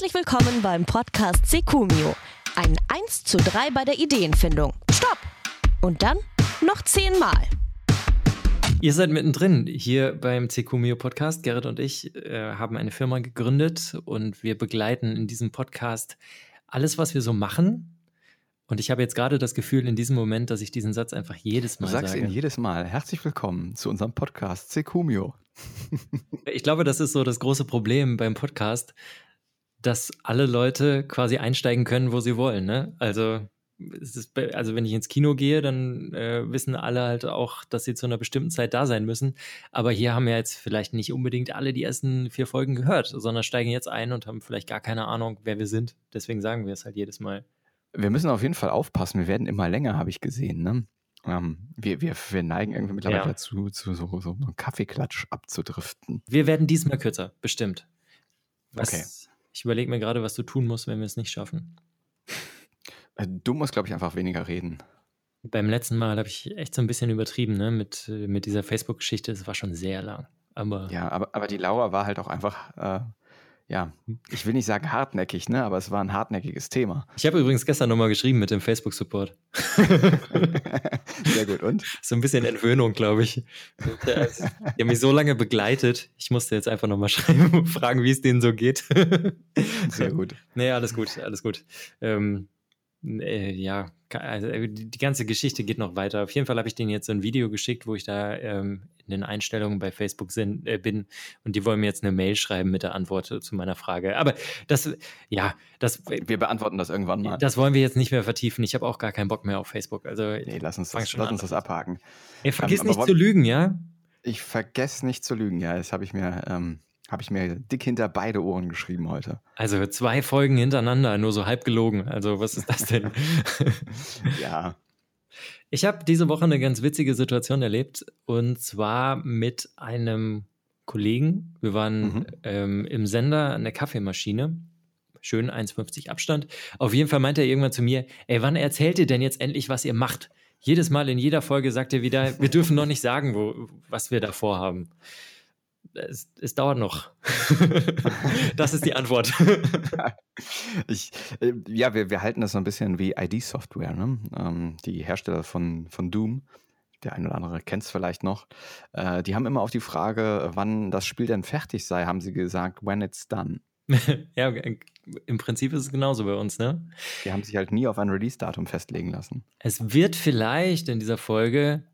Herzlich willkommen beim Podcast Secumio. Ein 1 zu 3 bei der Ideenfindung. Stopp! Und dann noch 10 Mal. Ihr seid mittendrin hier beim Secumio Podcast. Gerrit und ich äh, haben eine Firma gegründet und wir begleiten in diesem Podcast alles, was wir so machen. Und ich habe jetzt gerade das Gefühl in diesem Moment, dass ich diesen Satz einfach jedes Mal Du sagst sage. ihn jedes Mal. Herzlich willkommen zu unserem Podcast Secumio. Ich glaube, das ist so das große Problem beim Podcast, dass alle Leute quasi einsteigen können, wo sie wollen. Ne? Also, ist, also wenn ich ins Kino gehe, dann äh, wissen alle halt auch, dass sie zu einer bestimmten Zeit da sein müssen. Aber hier haben ja jetzt vielleicht nicht unbedingt alle die ersten vier Folgen gehört, sondern steigen jetzt ein und haben vielleicht gar keine Ahnung, wer wir sind. Deswegen sagen wir es halt jedes Mal. Wir müssen auf jeden Fall aufpassen. Wir werden immer länger, habe ich gesehen. Ne? Ähm, wir, wir, wir neigen irgendwie mittlerweile Ja. dazu, zu so, so einem Kaffeeklatsch abzudriften. Wir werden diesmal kürzer, bestimmt. Was, Okay. Ich überlege mir gerade, was du tun musst, wenn wir es nicht schaffen. Äh, Du musst, glaube ich, einfach weniger reden. Beim letzten Mal habe ich echt so ein bisschen übertrieben, ne, mit, äh, mit dieser Facebook-Geschichte. Es war schon sehr lang. Aber Ja, aber, aber die Laura war halt auch einfach, äh, ja, ich will nicht sagen hartnäckig, ne? aber es war ein hartnäckiges Thema. ich habe übrigens gestern nochmal geschrieben mit dem Facebook-Support. Sehr gut. Und? So ein bisschen Entwöhnung, glaube ich. Äh, Die haben mich so lange begleitet. Ich musste jetzt einfach nochmal schreiben und fragen, wie es denen so geht. Sehr gut. Nee, alles gut, alles gut. Ähm, äh, ja, also, äh, die ganze Geschichte geht noch weiter. Auf jeden Fall habe ich denen jetzt so ein Video geschickt, wo ich da ähm, in den Einstellungen bei Facebook sind, äh, bin und die wollen mir jetzt eine Mail schreiben mit der Antwort äh, zu meiner Frage. Aber das, ja, das, Wir beantworten das irgendwann mal. das wollen wir jetzt nicht mehr vertiefen. Ich habe auch gar keinen Bock mehr auf Facebook. Also, nee, lass uns das, lass uns das abhaken. Ey, vergiss aber nicht zu lügen, ja? Ich vergesse nicht zu lügen. Ja, das habe ich mir, ähm, habe ich mir dick hinter beide Ohren geschrieben heute. Also zwei Folgen hintereinander, nur so halb gelogen. Also was ist das denn? Ja. Ich habe diese Woche eine ganz witzige Situation erlebt und zwar mit einem Kollegen. Wir waren Mhm. ähm, im Sender an der Kaffeemaschine. Schön 1,50 Abstand. Auf jeden Fall meinte er irgendwann zu mir, ey, wann erzählt ihr denn jetzt endlich, was ihr macht? Jedes Mal in jeder Folge sagt er wieder, wir dürfen noch nicht sagen, wo, was wir da vorhaben. Es, es dauert noch. das ist die Antwort. Ich, äh, ja, wir, wir halten das so ein bisschen wie ID-Software, ne? ähm, die Hersteller von, von Doom. Der eine oder andere kennt es vielleicht noch. Äh, die haben immer auf die Frage, wann das Spiel denn fertig sei, haben sie gesagt, when it's done. ja, im Prinzip ist es genauso bei uns, ne? Die haben sich halt nie auf ein Release-Datum festlegen lassen. Es wird vielleicht in dieser Folge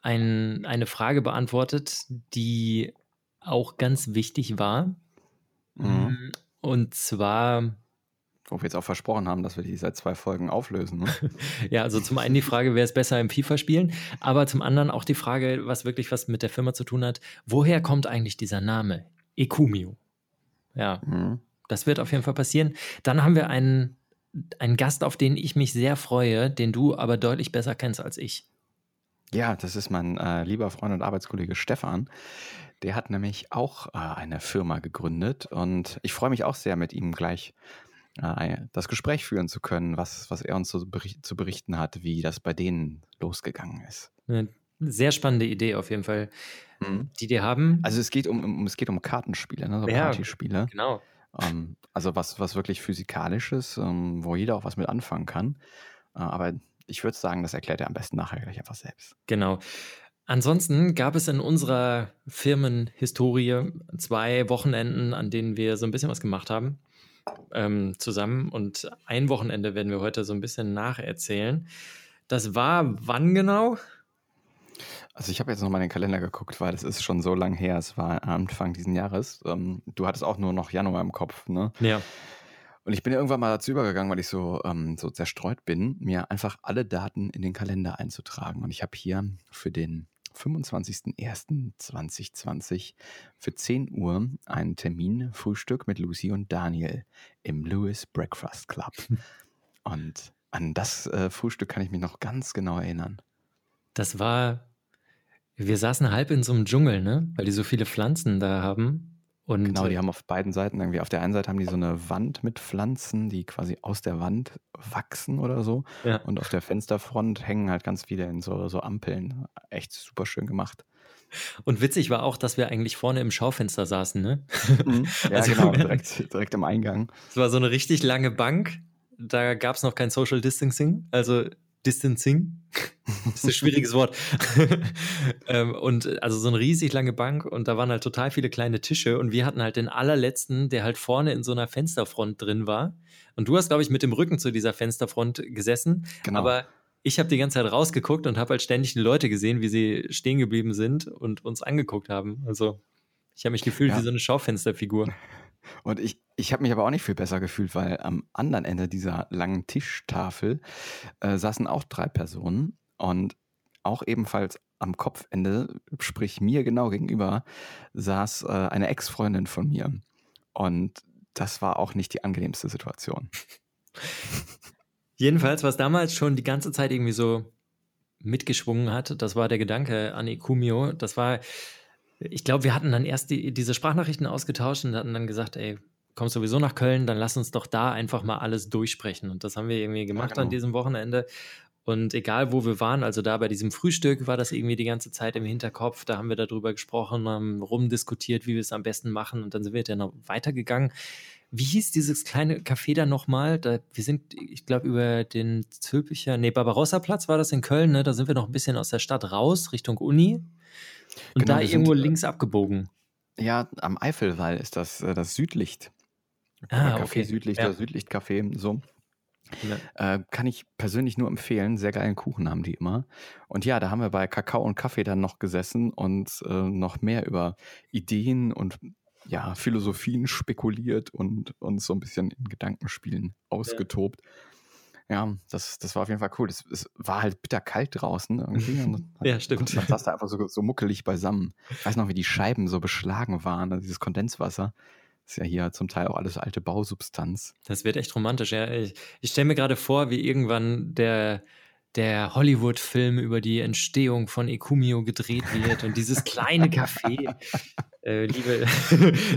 ein, eine Frage beantwortet, die auch ganz wichtig war. Mhm. Und zwar, Wo wir jetzt auch versprochen haben, dass wir die seit zwei Folgen auflösen. Ne? ja, also zum einen die Frage, wer ist besser im FIFA spielen, aber zum anderen auch die Frage, was wirklich was mit der Firma zu tun hat, woher kommt eigentlich dieser Name? Ekumio. Ja, Mhm. das wird auf jeden Fall passieren. Dann haben wir einen, einen Gast, auf den ich mich sehr freue, den du aber deutlich besser kennst als ich. Ja, das ist mein äh, lieber Freund und Arbeitskollege Stefan. Der hat nämlich auch äh, eine Firma gegründet und ich freue mich auch sehr, mit ihm gleich äh, das Gespräch führen zu können, was, was er uns so bericht, zu berichten hat, wie das bei denen losgegangen ist. Eine sehr spannende Idee auf jeden Fall, Mhm. die die haben. Also es geht um, um es geht um Kartenspiele, ne, so Ja. Partyspiele. genau. Ähm, also was, was wirklich physikalisches, ähm, wo jeder auch was mit anfangen kann. Äh, aber ich würde sagen, das erklärt er am besten nachher gleich einfach selbst. Genau. Ansonsten gab es in unserer Firmenhistorie zwei Wochenenden, an denen wir so ein bisschen was gemacht haben ähm, zusammen. Und ein Wochenende werden wir heute so ein bisschen nacherzählen. Das war wann genau? Also ich habe jetzt nochmal in den Kalender geguckt, weil das ist schon so lang her. Es war Anfang diesen Jahres. Ähm, du hattest auch nur noch Januar im Kopf, ne? Ja. Und ich bin irgendwann mal dazu übergegangen, weil ich so, ähm, so zerstreut bin, mir einfach alle Daten in den Kalender einzutragen. Und ich habe hier für den 25.01.2020 für 10 Uhr einen Termin, Frühstück mit Lucy und Daniel im Lewis Breakfast Club. Und an das äh, Frühstück kann ich mich noch ganz genau erinnern. Das war, wir saßen halb in so einem Dschungel, ne? Weil die so viele Pflanzen da haben. Und Genau, die haben auf beiden Seiten irgendwie, auf der einen Seite haben die so eine Wand mit Pflanzen, die quasi aus der Wand wachsen oder so. Ja. Und auf der Fensterfront hängen halt ganz viele in so, so Ampeln. Echt super schön gemacht. Und witzig war auch, dass wir eigentlich vorne im Schaufenster saßen, ne? Mhm. Ja, also, genau, direkt, direkt im Eingang. Es war so eine richtig lange Bank. Da gab es noch kein Social Distancing. Also Distancing. Das ist ein schwieriges Wort. ähm, und also so eine riesig lange Bank und da waren halt total viele kleine Tische und wir hatten halt den allerletzten, der halt vorne in so einer Fensterfront drin war. Und du hast, glaube ich, mit dem Rücken zu dieser Fensterfront gesessen. Genau. Aber ich habe die ganze Zeit rausgeguckt und habe halt ständig die Leute gesehen, wie sie stehen geblieben sind und uns angeguckt haben. Also ich habe mich gefühlt ja. wie so eine Schaufensterfigur. Und ich, ich habe mich aber auch nicht viel besser gefühlt, weil am anderen Ende dieser langen Tischtafel äh, saßen auch drei Personen und auch ebenfalls am Kopfende, sprich mir genau gegenüber, saß äh, eine Ex-Freundin von mir. Und das war auch nicht die angenehmste Situation. Jedenfalls, was damals schon die ganze Zeit irgendwie so mitgeschwungen hat, das war der Gedanke an Ekumio. Das war, ich glaube, wir hatten dann erst die, diese Sprachnachrichten ausgetauscht und hatten dann gesagt, ey, kommst sowieso nach Köln, dann lass uns doch da einfach mal alles durchsprechen. Und das haben wir irgendwie gemacht ja, genau. an diesem Wochenende. Und egal, wo wir waren, also da bei diesem Frühstück war das irgendwie die ganze Zeit im Hinterkopf. Da haben wir darüber gesprochen, haben rumdiskutiert, wie wir es am besten machen. Und dann sind wir dann noch weitergegangen. Wie hieß dieses kleine Café da nochmal? Da, wir sind, ich glaube, über den Zülpicher, nee, Barbarossa-Platz war das in Köln, ne? Da sind wir noch ein bisschen aus der Stadt raus, Richtung Uni. Und genau, da irgendwo sind, links abgebogen. Ja, am Eifelwall ist das äh, das Südlicht. Ah, Café okay. Südlicht ja. oder Südlichtcafé, so. Ja. Äh, kann ich persönlich nur empfehlen. Sehr geilen Kuchen haben die immer. Und ja, da haben wir bei Kakao und Kaffee dann noch gesessen und äh, noch mehr über Ideen und ja, Philosophien spekuliert und uns so ein bisschen in Gedankenspielen ausgetobt. Ja, ja das, das war auf jeden Fall cool. Es, es war halt bitterkalt draußen irgendwie. ja, stimmt. Man saß da einfach so, so muckelig beisammen. Ich weiß noch, wie die Scheiben so beschlagen waren, also dieses Kondenswasser. Ist ja hier zum Teil auch alles alte Bausubstanz. Das wird echt romantisch, ja. Ich, ich stelle mir gerade vor, wie irgendwann der, der Hollywood-Film über die Entstehung von Ekumio gedreht wird und dieses kleine Café. Äh, liebe,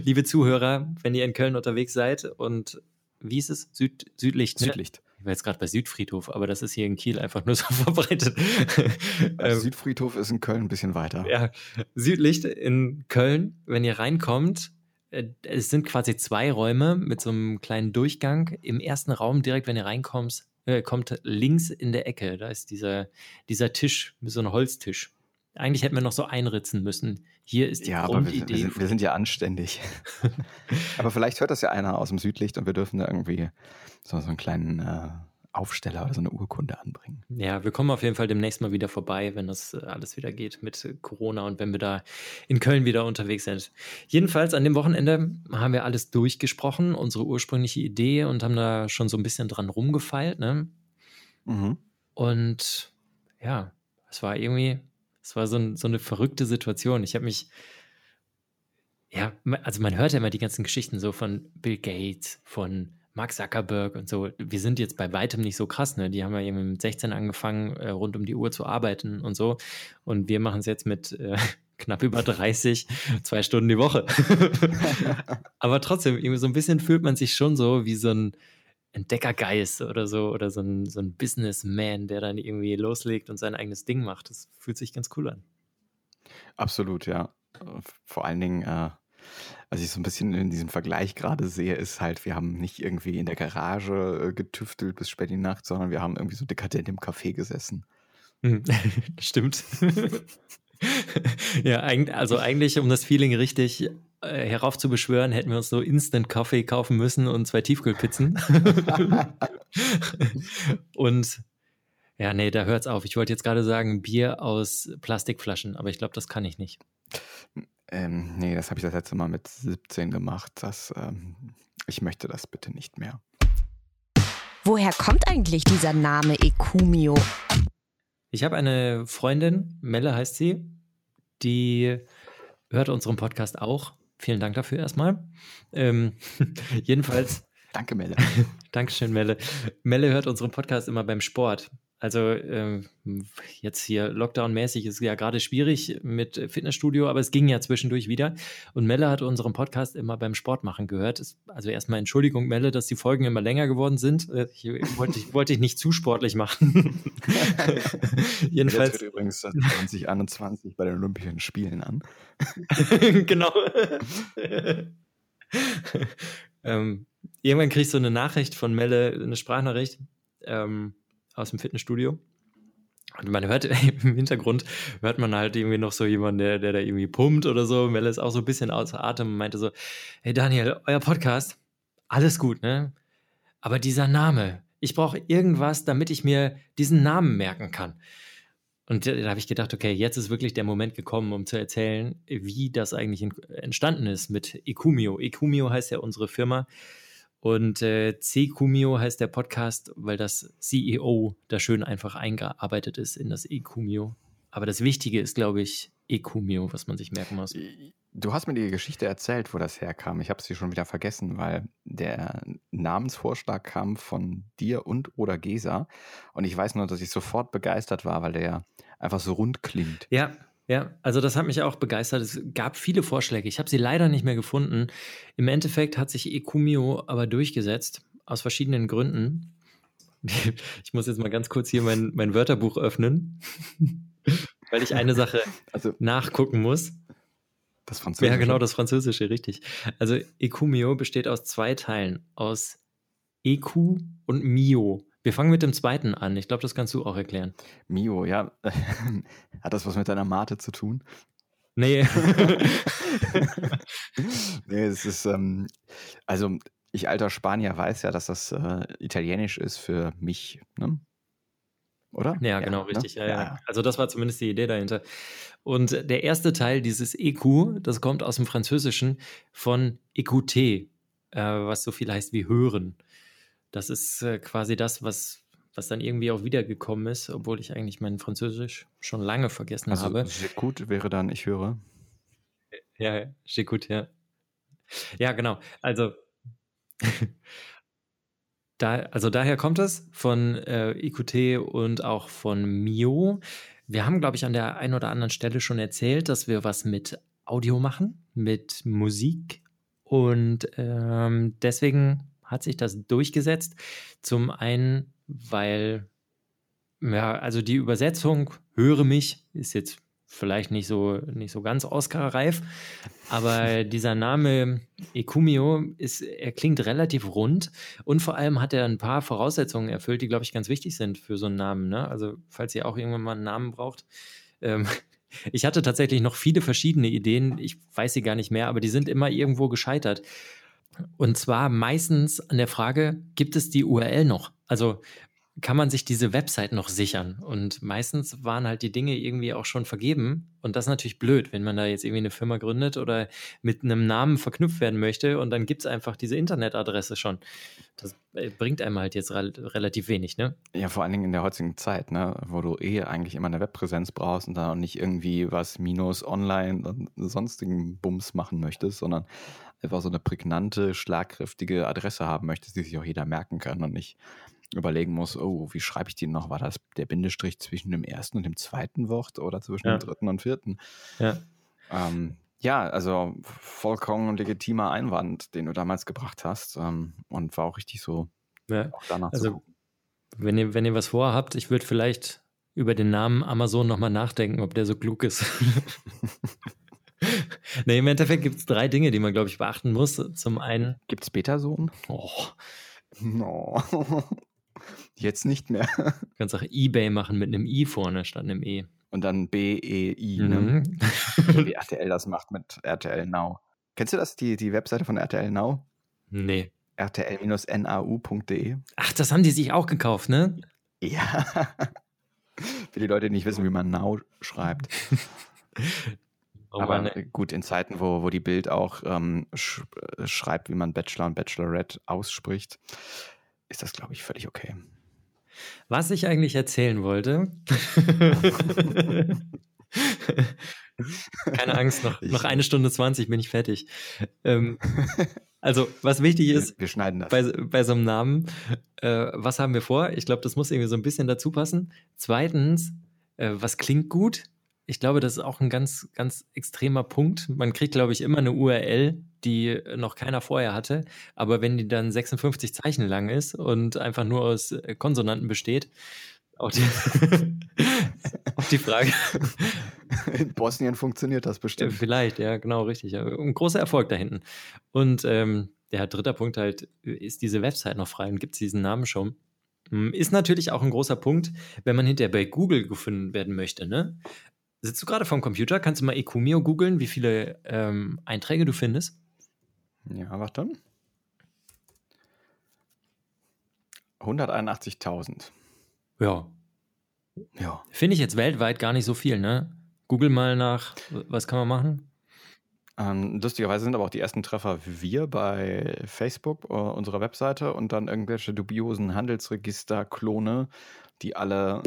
liebe Zuhörer, wenn ihr in Köln unterwegs seid und wie ist es? Süd, Südlicht. Ne? Südlicht. Ich war jetzt gerade bei Südfriedhof, aber das ist hier in Kiel einfach nur so verbreitet. Ähm, Südfriedhof ist in Köln ein bisschen weiter. Ja, Südlicht in Köln, wenn ihr reinkommt, äh, es sind quasi zwei Räume mit so einem kleinen Durchgang. Im ersten Raum, direkt wenn ihr reinkommt, äh, kommt links in der Ecke, da ist dieser, dieser Tisch, so ein Holztisch. Eigentlich hätten wir noch so einritzen müssen. Hier ist die ja, Grundidee. Aber wir, wir, sind, wir sind ja anständig. aber vielleicht hört das ja einer aus dem Südlicht und wir dürfen da irgendwie so, so einen kleinen äh, Aufsteller oder so eine Urkunde anbringen. Ja, wir kommen auf jeden Fall demnächst mal wieder vorbei, wenn das äh, alles wieder geht mit Corona und wenn wir da in Köln wieder unterwegs sind. Jedenfalls an dem Wochenende haben wir alles durchgesprochen, unsere ursprüngliche Idee und haben da schon so ein bisschen dran rumgefeilt. Ne? Mhm. Und ja, es war irgendwie, es war so, ein, so eine verrückte Situation. Ich habe mich ja, also man hört ja immer die ganzen Geschichten so von Bill Gates, von Mark Zuckerberg und so, wir sind jetzt bei weitem nicht so krass, ne? Die haben ja irgendwie mit 16 angefangen, äh, rund um die Uhr zu arbeiten und so. Und wir machen es jetzt mit äh, knapp über 30, zwei Stunden die Woche. Aber trotzdem, irgendwie so ein bisschen fühlt man sich schon so wie so ein Entdeckergeist oder so, oder so ein, so ein Businessman, der dann irgendwie loslegt und sein eigenes Ding macht. Das fühlt sich ganz cool an. Absolut, ja. Vor allen Dingen, äh was ich so ein bisschen in diesem Vergleich gerade sehe, ist halt, wir haben nicht irgendwie in der Garage äh, getüftelt bis spät in die Nacht, sondern wir haben irgendwie so dekadent im Café gesessen. Mhm. Stimmt. ja, also eigentlich, um das Feeling richtig äh, heraufzubeschwören, hätten wir uns so Instant Coffee kaufen müssen und zwei Tiefkühlpizzen. und ja, nee, da hört's auf. Ich wollte jetzt gerade sagen, Bier aus Plastikflaschen, aber ich glaube, das kann ich nicht. Ähm, nee, das habe ich das letzte Mal mit 17 gemacht. Das, ähm, ich möchte das bitte nicht mehr. Woher kommt eigentlich dieser Name Ekumio? Ich habe eine Freundin, Melle heißt sie, die hört unseren Podcast auch. Vielen Dank dafür erstmal. Ähm, jedenfalls. Danke, Melle. Dankeschön, Melle. Melle hört unseren Podcast immer beim Sport. Also ähm, jetzt hier Lockdown-mäßig ist ja gerade schwierig mit Fitnessstudio, aber es ging ja zwischendurch wieder. Und Melle hat unseren Podcast immer beim Sport machen gehört. Also erstmal Entschuldigung, Melle, dass die Folgen immer länger geworden sind. Äh, ich, wollte, ich, wollte ich nicht zu sportlich machen. Jedenfalls. Jetzt wird übrigens 2021 bei den Olympischen Spielen an. genau. ähm, irgendwann kriegst du eine Nachricht von Melle, eine Sprachnachricht. Ähm, aus dem Fitnessstudio. Und man hört im Hintergrund, hört man halt irgendwie noch so jemanden, der, der da irgendwie pumpt oder so. Melle ist auch so ein bisschen außer Atem und meinte so, hey Daniel, euer Podcast, alles gut, ne? Aber dieser Name, ich brauche irgendwas, damit ich mir diesen Namen merken kann. Und da, da habe ich gedacht, okay, jetzt ist wirklich der Moment gekommen, um zu erzählen, wie das eigentlich entstanden ist mit Ecumio. Ecumio heißt ja unsere Firma. Und äh, C-Kumio heißt der Podcast, weil das CEO da schön einfach eingearbeitet ist in das E-Kumio. Aber das Wichtige ist, glaube ich, E-Kumio, was man sich merken muss. Du hast mir die Geschichte erzählt, wo das herkam. Ich habe sie schon wieder vergessen, weil der Namensvorschlag kam von dir und oder Gesa. Und ich weiß nur, dass ich sofort begeistert war, weil der einfach so rund klingt. Ja, ja, also das hat mich auch begeistert. Es gab viele Vorschläge. Ich habe sie leider nicht mehr gefunden. Im Endeffekt hat sich Ecumio aber durchgesetzt, aus verschiedenen Gründen. Ich muss jetzt mal ganz kurz hier mein, mein Wörterbuch öffnen, weil ich eine Sache also, nachgucken muss. Das Französische? Ja, genau, das Französische, richtig. Also Ecumio besteht aus zwei Teilen, aus Ecu und Mio. Wir fangen mit dem zweiten an. Ich glaube, das kannst du auch erklären. Mio, ja. Hat das was mit deiner Mate zu tun? Nee. nee, es ist, ähm, also ich alter Spanier weiß ja, dass das äh, italienisch ist für mich, ne? Oder? Ja, genau, ne? richtig. Ja, ja. Also das war zumindest die Idee dahinter. Und der erste Teil dieses EQ, das kommt aus dem Französischen von écouter, äh, was so viel heißt wie hören. Das ist äh, quasi das, was, was dann irgendwie auch wiedergekommen ist, obwohl ich eigentlich mein Französisch schon lange vergessen also, habe. J'écoute wäre dann, ich höre. Ja, j'écoute, ja. Ja, genau. Also, da, also daher kommt es von äh, IQT und auch von Mio. Wir haben, glaube ich, an der einen oder anderen Stelle schon erzählt, dass wir was mit Audio machen, mit Musik. Und ähm, deswegen hat sich das durchgesetzt. Zum einen, weil, ja, also die Übersetzung, höre mich, ist jetzt vielleicht nicht so, nicht so ganz Oscar-reif, aber dieser Name Ekumio ist, er klingt relativ rund und vor allem hat er ein paar Voraussetzungen erfüllt, die, glaube ich, ganz wichtig sind für so einen Namen. Ne? Also, falls ihr auch irgendwann mal einen Namen braucht. Ähm, ich hatte tatsächlich noch viele verschiedene Ideen, ich weiß sie gar nicht mehr, aber die sind immer irgendwo gescheitert. Und zwar meistens an der Frage, gibt es die URL noch? Also kann man sich diese Website noch sichern? Und meistens waren halt die Dinge irgendwie auch schon vergeben. Und das ist natürlich blöd, wenn man da jetzt irgendwie eine Firma gründet oder mit einem Namen verknüpft werden möchte und dann gibt es einfach diese Internetadresse schon. Das äh, bringt einem halt jetzt re relativ wenig, ne? Ja, vor allen Dingen in der heutigen Zeit, ne, wo du eh eigentlich immer eine Webpräsenz brauchst und dann auch nicht irgendwie was minus online und sonstigen Bums machen möchtest, sondern einfach so eine prägnante, schlagkräftige Adresse haben möchtest, die sich auch jeder merken kann und nicht überlegen muss, oh, wie schreibe ich die noch? War das der Bindestrich zwischen dem ersten und dem zweiten Wort oder zwischen ja. dem dritten und vierten? Ja. Ähm, ja, also vollkommen legitimer Einwand, den du damals gebracht hast ähm, und war auch richtig so, ja. auch danach also, zu gucken. Wenn ihr, wenn ihr was vorhabt, ich würde vielleicht über den Namen Amazon nochmal nachdenken, ob der so klug ist. nee, im Endeffekt gibt es drei Dinge, die man, glaube ich, beachten muss. Zum einen. Gibt es Betasohn? Oh. No. Jetzt nicht mehr. Du kannst auch Ebay machen mit einem I vorne statt einem E. Und dann B-E-I, ne? mhm. ne? Wie RTL das macht mit RTL Now. Kennst du das, die, die Webseite von RTL Now? Nee. RTL-nau.de. Ach, das haben die sich auch gekauft, ne? Ja. Für die Leute, die nicht wissen, wie man Now schreibt. Oh Aber ne. gut, in Zeiten, wo, wo die Bild auch ähm, sch äh, schreibt, wie man Bachelor und Bachelorette ausspricht, ist das, glaube ich, völlig okay. Was ich eigentlich erzählen wollte. Keine Angst, noch, noch eine Stunde 20 bin ich fertig. Ähm, Also, was wichtig ist, wir, wir schneiden das. Bei, bei so einem Namen, äh, was haben wir vor? Ich glaube, das muss irgendwie so ein bisschen dazu passen. Zweitens, äh, was klingt gut? Ich glaube, das ist auch ein ganz, ganz extremer Punkt. Man kriegt, glaube ich, immer eine URL, die noch keiner vorher hatte. Aber wenn die dann 56 Zeichen lang ist und einfach nur aus äh, Konsonanten besteht, auch die, auch die Frage. In Bosnien funktioniert das bestimmt. Vielleicht, ja, genau, richtig. Ein großer Erfolg da hinten. Und ähm, der dritte Punkt halt, ist diese Website noch frei und gibt es diesen Namen schon? Hm, ist natürlich auch ein großer Punkt, wenn man hinterher bei Google gefunden werden möchte. Ne? Sitzt du gerade vom Computer? Kannst du mal Ecumio googeln, wie viele ähm, Einträge du findest? Ja, warte. 181.000. Ja. Ja. Finde ich jetzt weltweit gar nicht so viel, ne? Google mal nach, was kann man machen? Ähm, lustigerweise sind aber auch die ersten Treffer wir bei Facebook, uh, unserer Webseite, und dann irgendwelche dubiosen Handelsregister-Klone, die alle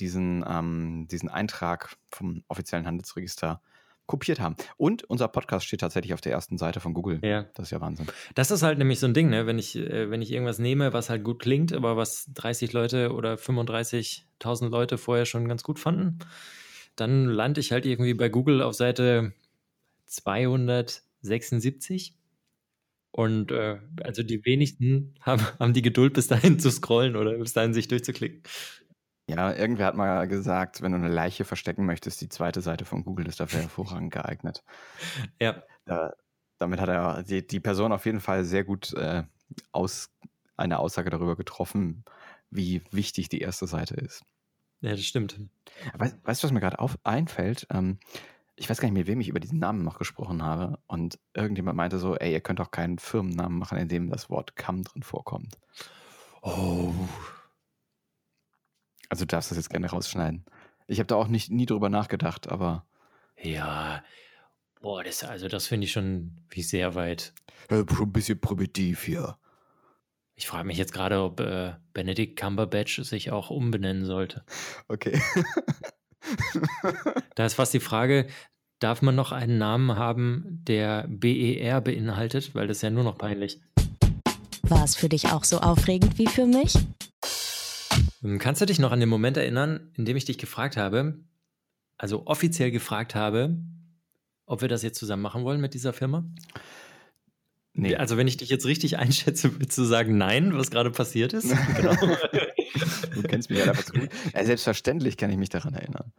diesen, ähm, diesen Eintrag vom offiziellen Handelsregister kopiert haben. Und unser Podcast steht tatsächlich auf der ersten Seite von Google. Ja. Das ist ja Wahnsinn. Das ist halt nämlich so ein Ding, ne? wenn, ich, äh, wenn ich irgendwas nehme, was halt gut klingt, aber was 30 Leute oder 35.000 Leute vorher schon ganz gut fanden, dann lande ich halt irgendwie bei Google auf Seite 276. Und äh, also die wenigsten haben, haben die Geduld, bis dahin zu scrollen oder bis dahin sich durchzuklicken. Ja, irgendwer hat mal gesagt, wenn du eine Leiche verstecken möchtest, die zweite Seite von Google ist dafür hervorragend geeignet. Ja. Da, damit hat er die, die, Person auf jeden Fall sehr gut äh, aus, eine Aussage darüber getroffen, wie wichtig die erste Seite ist. Ja, das stimmt. Weißt, du, was mir gerade einfällt? Ähm, ich weiß gar nicht, mit wem ich über diesen Namen noch gesprochen habe. Und irgendjemand meinte so, ey, ihr könnt doch keinen Firmennamen machen, in dem das Wort Kamm drin vorkommt. Oh, also du darfst das jetzt gerne rausschneiden. Ich habe da auch nicht, nie drüber nachgedacht, aber. Ja, boah, das, also das finde ich schon wie sehr weit. Schon ein bisschen primitiv hier. Ich frage mich jetzt gerade, ob äh, Benedict Cumberbatch sich auch umbenennen sollte. Okay. da ist fast die Frage, darf man noch einen Namen haben, der BER beinhaltet? Weil das ist ja nur noch peinlich. War es für dich auch so aufregend wie für mich? Ähm, kannst du dich noch an den Moment erinnern, in dem ich dich gefragt habe, also offiziell gefragt habe, ob wir das jetzt zusammen machen wollen mit dieser Firma? Nee. Also, wenn ich dich jetzt richtig einschätze, würdest du sagen, nein, was gerade passiert ist? genau. du kennst mich ja einfach zu gut. Ja, selbstverständlich kann ich mich daran erinnern.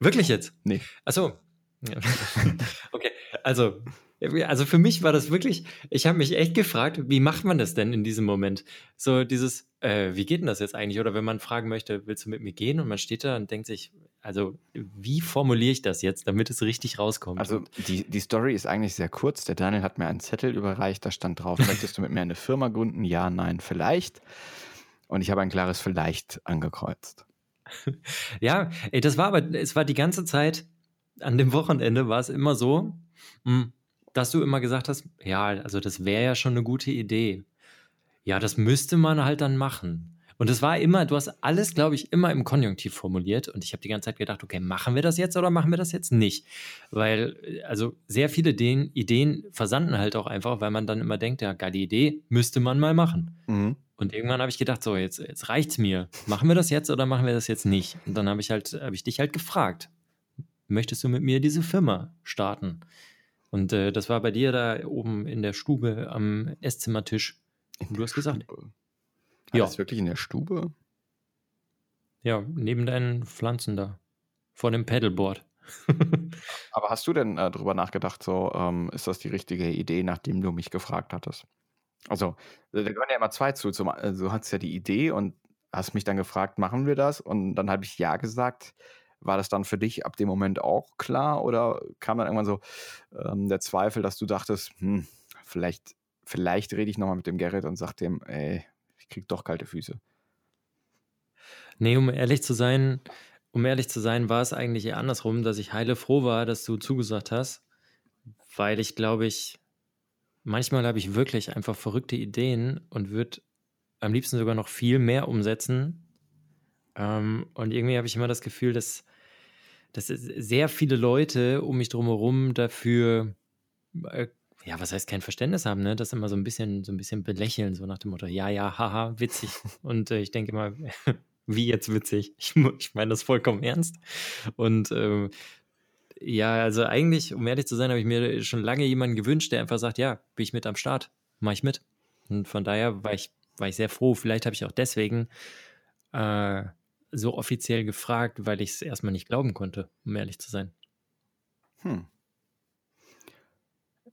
Wirklich jetzt? Nee. Achso. okay, also also für mich war das wirklich, ich habe mich echt gefragt, wie macht man das denn in diesem Moment? So dieses, äh, wie geht denn das jetzt eigentlich? Oder wenn man fragen möchte, willst du mit mir gehen? Und man steht da und denkt sich, also wie formuliere ich das jetzt, damit es richtig rauskommt? Also die, die Story ist eigentlich sehr kurz. Der Daniel hat mir einen Zettel überreicht, da stand drauf, möchtest du mit mir eine Firma gründen? Ja, nein, vielleicht. Und ich habe ein klares Vielleicht angekreuzt. ja, ey, das war aber, es war die ganze Zeit, an dem Wochenende war es immer so, hm, dass du immer gesagt hast, ja, also das wäre ja schon eine gute Idee. Ja, das müsste man halt dann machen. Und es war immer, du hast alles, glaube ich, immer im Konjunktiv formuliert. Und ich habe die ganze Zeit gedacht, okay, machen wir das jetzt oder machen wir das jetzt nicht? Weil, also sehr viele den Ideen versanden halt auch einfach, weil man dann immer denkt, ja, geile Idee, müsste man mal machen. Mhm. Und irgendwann habe ich gedacht, so, jetzt, jetzt reicht's mir. Machen wir das jetzt oder machen wir das jetzt nicht? Und dann habe ich halt, habe ich dich halt gefragt, möchtest du mit mir diese Firma starten? Und äh, das war bei dir da oben in der Stube am Esszimmertisch. Du hast gesagt. Stube. Ja. Ist wirklich in der Stube? Ja, neben deinen Pflanzen da. Vor dem Pedalboard. Aber hast du denn äh, drüber nachgedacht, so, ähm, ist das die richtige Idee, nachdem du mich gefragt hattest? Also, da gehören ja immer zwei zu. Zum, also, du hattest ja die Idee und hast mich dann gefragt, machen wir das? Und dann habe ich ja gesagt. War das dann für dich ab dem Moment auch klar oder kam dann irgendwann so ähm, der Zweifel, dass du dachtest, hm, vielleicht, vielleicht rede ich nochmal mit dem Gerrit und sag dem, ey, ich krieg doch kalte Füße? Nee, um ehrlich zu sein, um ehrlich zu sein, war es eigentlich eher andersrum, dass ich heile froh war, dass du zugesagt hast, weil ich glaube ich, manchmal habe ich wirklich einfach verrückte Ideen und würde am liebsten sogar noch viel mehr umsetzen. Ähm, und irgendwie habe ich immer das Gefühl, dass dass sehr viele Leute um mich drumherum dafür äh, ja, was heißt kein Verständnis haben, ne? Das immer so ein bisschen, so ein bisschen belächeln, so nach dem Motto, ja, ja, haha, witzig. Und äh, ich denke immer, wie jetzt witzig? Ich, ich meine das vollkommen ernst. Und ähm, ja, also eigentlich, um ehrlich zu sein, habe ich mir schon lange jemanden gewünscht, der einfach sagt, ja, bin ich mit am Start, mache ich mit. Und von daher war ich, war ich sehr froh. Vielleicht habe ich auch deswegen äh, so offiziell gefragt, weil ich es erstmal nicht glauben konnte, um ehrlich zu sein. Hm.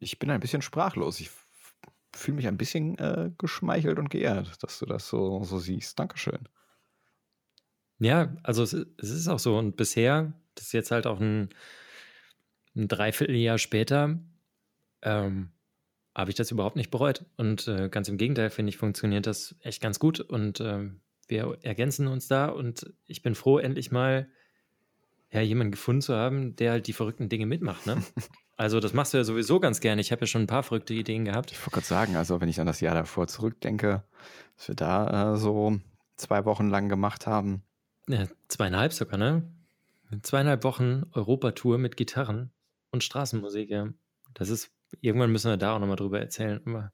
Ich bin ein bisschen sprachlos. Ich fühle mich ein bisschen äh, geschmeichelt und geehrt, dass du das so, so siehst. Dankeschön. Ja, also es, es ist auch so. Und bisher, das ist jetzt halt auch ein, ein Dreivierteljahr später, ähm, habe ich das überhaupt nicht bereut. Und äh, ganz im Gegenteil, finde ich, funktioniert das echt ganz gut. Und ähm, wir ergänzen uns da und ich bin froh, endlich mal ja, jemanden gefunden zu haben, der halt die verrückten Dinge mitmacht. Ne? Also das machst du ja sowieso ganz gerne. Ich habe ja schon ein paar verrückte Ideen gehabt. Ich wollte gerade sagen, also wenn ich an das Jahr davor zurückdenke, was wir da äh, so zwei Wochen lang gemacht haben. Ja, zweieinhalb sogar, ne? Zweieinhalb Wochen Europatour mit Gitarren und Straßenmusik, ja. Das ist, irgendwann müssen wir da auch nochmal drüber erzählen.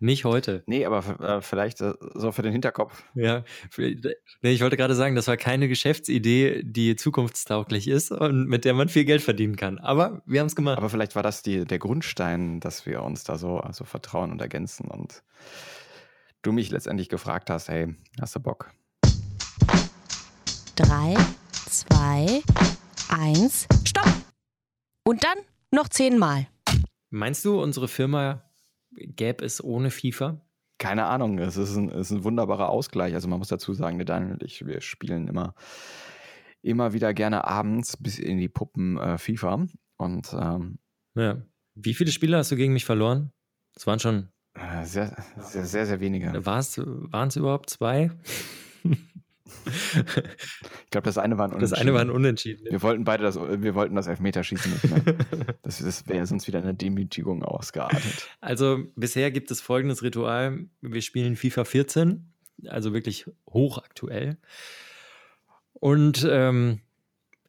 Nicht heute. Nee, aber äh, vielleicht äh, so für den Hinterkopf. Ja, nee, ich wollte gerade sagen, das war keine Geschäftsidee, die zukunftstauglich ist und mit der man viel Geld verdienen kann. Aber wir haben es gemacht. Aber vielleicht war das die, der Grundstein, dass wir uns da so also vertrauen und ergänzen und du mich letztendlich gefragt hast, hey, hast du Bock? Drei, zwei, eins, stopp! Und dann noch zehnmal. Meinst du, unsere Firma gäbe es ohne FIFA? Keine Ahnung, es ist ein, es ist ein wunderbarer Ausgleich. Also man muss dazu sagen, der Daniel und ich, wir spielen immer, immer wieder gerne abends bis in die Puppen äh, FIFA. Und ähm, ja. Wie viele Spiele hast du gegen mich verloren? Es waren schon. Äh, sehr, sehr, sehr, sehr wenige. Waren es überhaupt zwei? ich glaube, das eine war ein Unentschieden. Das eine war ein Unentschieden. Wir wollten beide das, wir wollten das Elfmeterschießen nicht mehr. das, das wäre sonst wieder eine Demütigung ausgeartet. Also bisher gibt es folgendes Ritual. Wir spielen FIFA 14, also wirklich hochaktuell. Und ähm,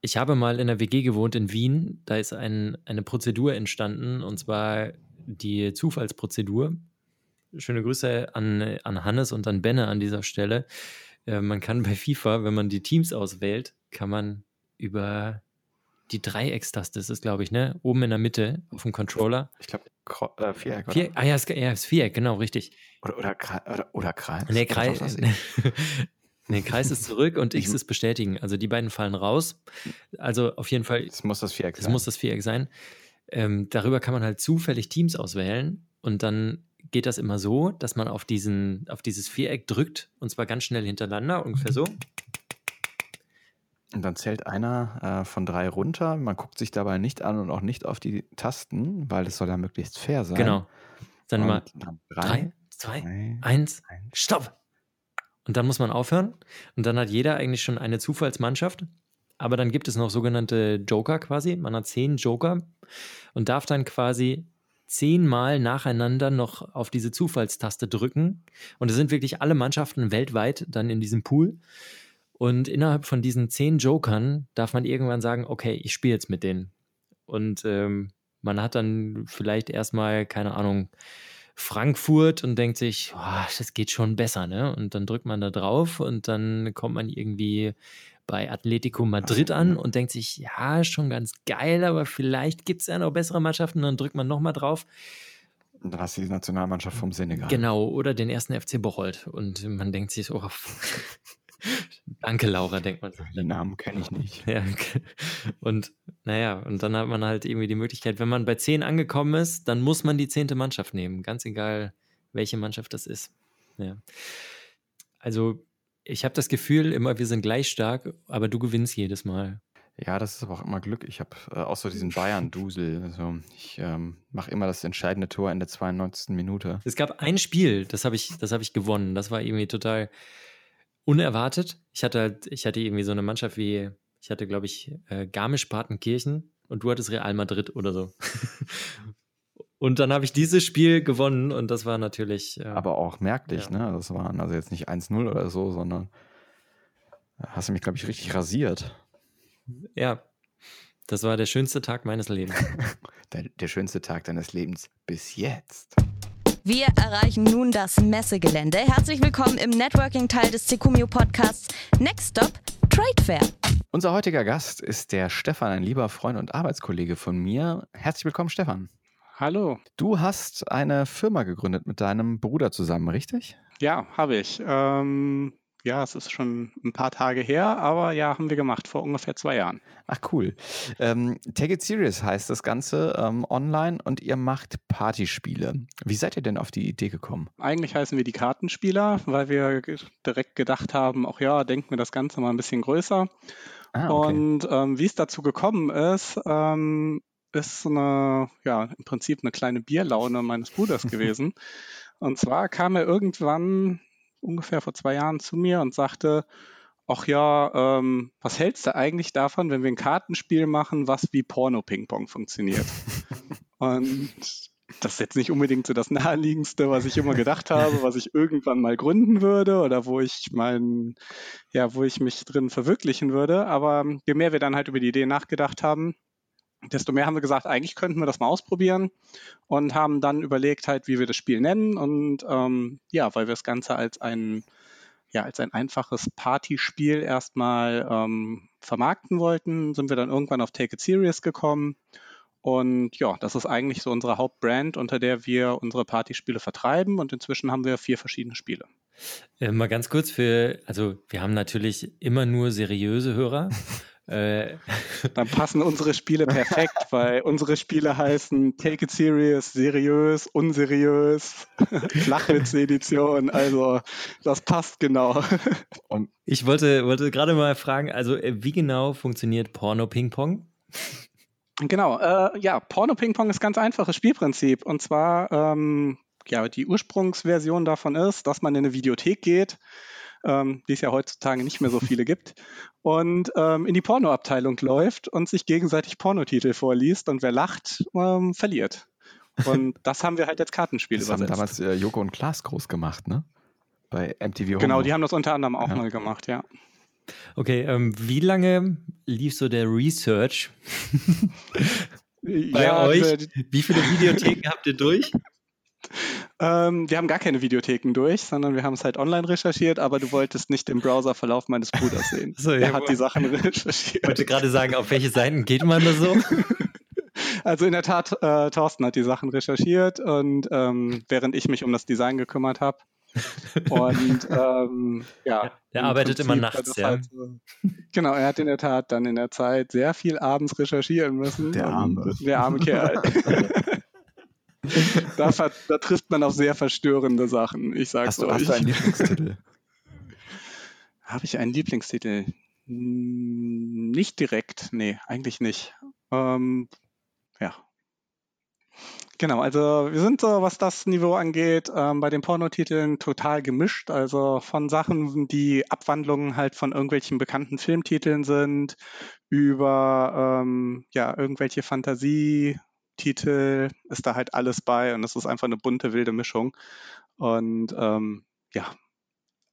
ich habe mal in der WG gewohnt in Wien. Da ist ein, eine Prozedur entstanden, und zwar die Zufallsprozedur. Schöne Grüße an, an Hannes und an Benne an dieser Stelle. Äh, man kann bei FIFA, wenn man die Teams auswählt, kann man über die Dreieckstaste ist es, glaube ich, ne? Oben in der Mitte auf dem Controller. Ich glaube, äh, Viereck. Vier, ah ja, es, ja, es Viereck, genau, richtig. Oder, oder, oder, oder Kreis. Nee, Kreis. nee, Kreis ist zurück und X ist bestätigen. Also die beiden fallen raus. Also auf jeden Fall. Es muss das Viereck sein. Es muss das Viereck sein. Ähm, darüber kann man halt zufällig Teams auswählen und dann geht das immer so, dass man auf, diesen, auf dieses Viereck drückt und zwar ganz schnell hintereinander, ungefähr so. Und dann zählt einer äh, von drei runter. Man guckt sich dabei nicht an und auch nicht auf die Tasten, weil es soll ja möglichst fair sein. Genau. Dann mal dann drei, drei, zwei, drei, eins, eins, stopp. Und dann muss man aufhören. Und dann hat jeder eigentlich schon eine Zufallsmannschaft. Aber dann gibt es noch sogenannte Joker quasi. Man hat zehn Joker und darf dann quasi zehnmal nacheinander noch auf diese Zufallstaste drücken. Und es sind wirklich alle Mannschaften weltweit dann in diesem Pool. Und innerhalb von diesen zehn Jokern darf man irgendwann sagen, okay, ich spiele jetzt mit denen. Und ähm, man hat dann vielleicht erstmal, keine Ahnung, Frankfurt und denkt sich, oh, das geht schon besser, ne? Und dann drückt man da drauf und dann kommt man irgendwie bei Atletico Madrid an und denkt sich, ja, schon ganz geil, aber vielleicht gibt es ja noch bessere Mannschaften. Und dann drückt man nochmal drauf. Und dann hast du die Nationalmannschaft vom Senegal. Genau, oder den ersten FC Bocholt. Und man denkt sich, oh, danke Laura, denkt man. Den Namen kenne ich nicht. Ja, und naja, und dann hat man halt irgendwie die Möglichkeit, wenn man bei zehn angekommen ist, dann muss man die zehnte Mannschaft nehmen. Ganz egal, welche Mannschaft das ist. Ja. Also ich habe das Gefühl, immer wir sind gleich stark, aber du gewinnst jedes Mal. Ja, das ist aber auch immer Glück. Ich habe äh, auch so diesen Bayern-Dusel. Also ich ähm, mache immer das entscheidende Tor in der 92. Minute. Es gab ein Spiel, das habe ich, hab ich gewonnen. Das war irgendwie total unerwartet. Ich hatte halt, ich hatte irgendwie so eine Mannschaft wie, ich hatte, glaube ich, äh, Garmisch-Partenkirchen und du hattest Real Madrid oder so. Und dann habe ich dieses Spiel gewonnen und das war natürlich. Äh, Aber auch merklich, ja. ne? Das waren also jetzt nicht 1-0 oder so, sondern hast du mich, glaube ich, richtig rasiert. Ja. Das war der schönste Tag meines Lebens. der, der schönste Tag deines Lebens bis jetzt. Wir erreichen nun das Messegelände. Herzlich willkommen im Networking-Teil des Secumio Podcasts. Next Stop, Trade Fair. Unser heutiger Gast ist der Stefan, ein lieber Freund und Arbeitskollege von mir. Herzlich willkommen, Stefan. Hallo. Du hast eine Firma gegründet mit deinem Bruder zusammen, richtig? Ja, habe ich. Ähm, ja, es ist schon ein paar Tage her, aber ja, haben wir gemacht vor ungefähr zwei Jahren. Ach cool. Ähm, Take It Serious heißt das Ganze ähm, online und ihr macht Partyspiele. Wie seid ihr denn auf die Idee gekommen? Eigentlich heißen wir die Kartenspieler, weil wir direkt gedacht haben, auch ja, denken wir das Ganze mal ein bisschen größer. Ah, okay. Und ähm, wie es dazu gekommen ist, ähm, ist eine, ja, im Prinzip eine kleine Bierlaune meines Bruders gewesen. und zwar kam er irgendwann ungefähr vor zwei Jahren zu mir und sagte, ach ja, ähm, was hältst du eigentlich davon, wenn wir ein Kartenspiel machen, was wie Porno-Ping-Pong funktioniert? und das ist jetzt nicht unbedingt so das naheliegendste, was ich immer gedacht habe, was ich irgendwann mal gründen würde oder wo ich mein, ja, wo ich mich drin verwirklichen würde. Aber je mehr wir dann halt über die Idee nachgedacht haben, desto mehr haben wir gesagt, eigentlich könnten wir das mal ausprobieren und haben dann überlegt halt, wie wir das Spiel nennen und ähm, ja, weil wir das Ganze als ein ja, als ein einfaches Partyspiel erstmal ähm, vermarkten wollten, sind wir dann irgendwann auf Take It Serious gekommen. Und ja, das ist eigentlich so unsere Hauptbrand, unter der wir unsere Partyspiele vertreiben. Und inzwischen haben wir vier verschiedene Spiele. Äh, mal ganz kurz für, also wir haben natürlich immer nur seriöse Hörer. Äh, Dann passen unsere Spiele perfekt, weil unsere Spiele heißen Take It Serious, seriös, unseriös, Flachwitz-Edition. Also das passt genau. Und ich wollte, wollte gerade mal fragen, also äh, wie genau funktioniert Porno Ping Pong? Genau, äh, ja, Porno Ping Pong ist ganz einfaches Spielprinzip. Und zwar, ähm, ja, die Ursprungsversion davon ist, dass man in eine Videothek geht ähm, die es ja heutzutage nicht mehr so viele gibt, und ähm, in die Pornoabteilung läuft und sich gegenseitig Pornotitel vorliest und wer lacht, ähm, verliert. Und das haben wir halt als Kartenspiel das übersetzt. haben damals äh, Joko und Klaas groß gemacht, ne? Bei MTV Home. Genau, die haben das unter anderem auch ja. mal gemacht, ja. Okay, ähm, wie lange lief so der Research bei ja, euch? Wie viele Videotheken habt ihr durch? Ähm, wir haben gar keine Videotheken durch, sondern wir haben es halt online recherchiert, aber du wolltest nicht den Browserverlauf meines Bruders sehen. So, er hat die Sachen recherchiert. Ich wollte gerade sagen, auf welche Seiten geht man da so? Also in der Tat, äh, Thorsten hat die Sachen recherchiert und ähm, während ich mich um das Design gekümmert habe. Und ähm, ja. Er arbeitet Prinzip immer nachts, ja. Halt so, genau, er hat in der Tat dann in der Zeit sehr viel abends recherchieren müssen. Der arme. Der arme Kerl. da, da, trifft man auf sehr verstörende Sachen. Ich sag's hast du, euch. Hast du einen Lieblingstitel? Habe ich einen Lieblingstitel? Hm, nicht direkt, nee, eigentlich nicht. Ähm, ja. Genau, also wir sind so, was das Niveau angeht, ähm, bei den Pornotiteln total gemischt. Also von Sachen, die Abwandlungen halt von irgendwelchen bekannten Filmtiteln sind, über ähm, ja, irgendwelche Fantasie- Titel ist da halt alles bei und es ist einfach eine bunte, wilde Mischung. Und ähm, ja,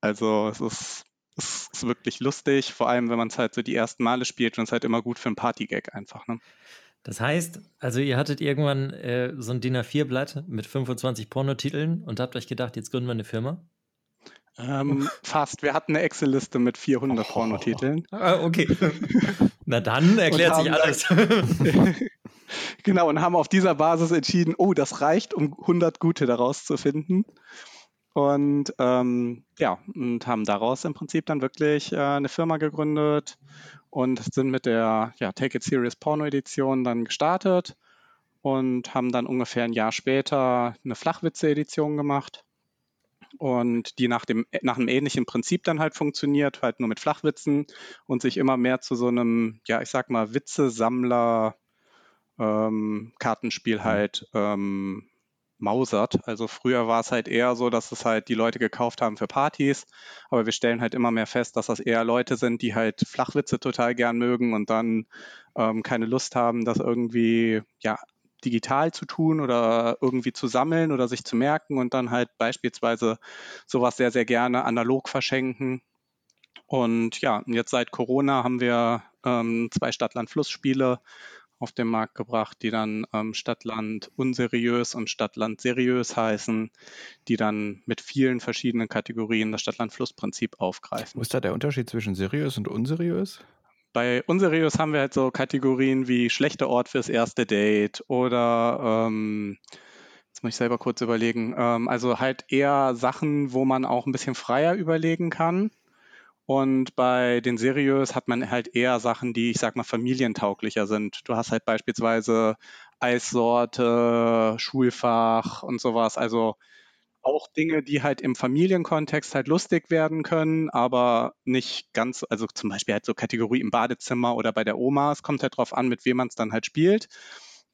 also es ist, es ist wirklich lustig, vor allem wenn man es halt so die ersten Male spielt und es halt immer gut für einen Partygag einfach. Ne? Das heißt, also ihr hattet irgendwann äh, so ein DIN A4-Blatt mit 25 Pornotiteln und habt euch gedacht, jetzt gründen wir eine Firma? Ähm, fast. Wir hatten eine Excel-Liste mit 400 oh. Pornotiteln. Ah, okay. Na dann erklärt sich alles. Genau, und haben auf dieser Basis entschieden, oh, das reicht, um 100 gute daraus zu finden. Und ähm, ja, und haben daraus im Prinzip dann wirklich äh, eine Firma gegründet und sind mit der ja, Take It Serious Porno Edition dann gestartet und haben dann ungefähr ein Jahr später eine Flachwitze-Edition gemacht und die nach, dem, nach einem ähnlichen Prinzip dann halt funktioniert, halt nur mit Flachwitzen und sich immer mehr zu so einem, ja, ich sag mal, Witze-Sammler ähm, Kartenspiel mhm. halt ähm, mausert. Also früher war es halt eher so, dass es halt die Leute gekauft haben für Partys, aber wir stellen halt immer mehr fest, dass das eher Leute sind, die halt Flachwitze total gern mögen und dann ähm, keine Lust haben, das irgendwie ja digital zu tun oder irgendwie zu sammeln oder sich zu merken und dann halt beispielsweise sowas sehr, sehr gerne analog verschenken. Und ja, jetzt seit Corona haben wir ähm, zwei Stadtland-Fluss-Spiele auf den Markt gebracht, die dann ähm, Stadtland unseriös und Stadtland seriös heißen, die dann mit vielen verschiedenen Kategorien das Stadtland-Fluss-Prinzip aufgreifen. Wo ist da der Unterschied zwischen seriös und unseriös? Bei unseriös haben wir halt so Kategorien wie schlechter Ort fürs erste Date oder ähm, jetzt muss ich selber kurz überlegen, ähm, also halt eher Sachen, wo man auch ein bisschen freier überlegen kann. Und bei den Seriös hat man halt eher Sachen, die, ich sag mal, familientauglicher sind. Du hast halt beispielsweise Eissorte, Schulfach und sowas. Also auch Dinge, die halt im Familienkontext halt lustig werden können, aber nicht ganz, also zum Beispiel halt so Kategorie im Badezimmer oder bei der Oma. Es kommt halt drauf an, mit wem man es dann halt spielt.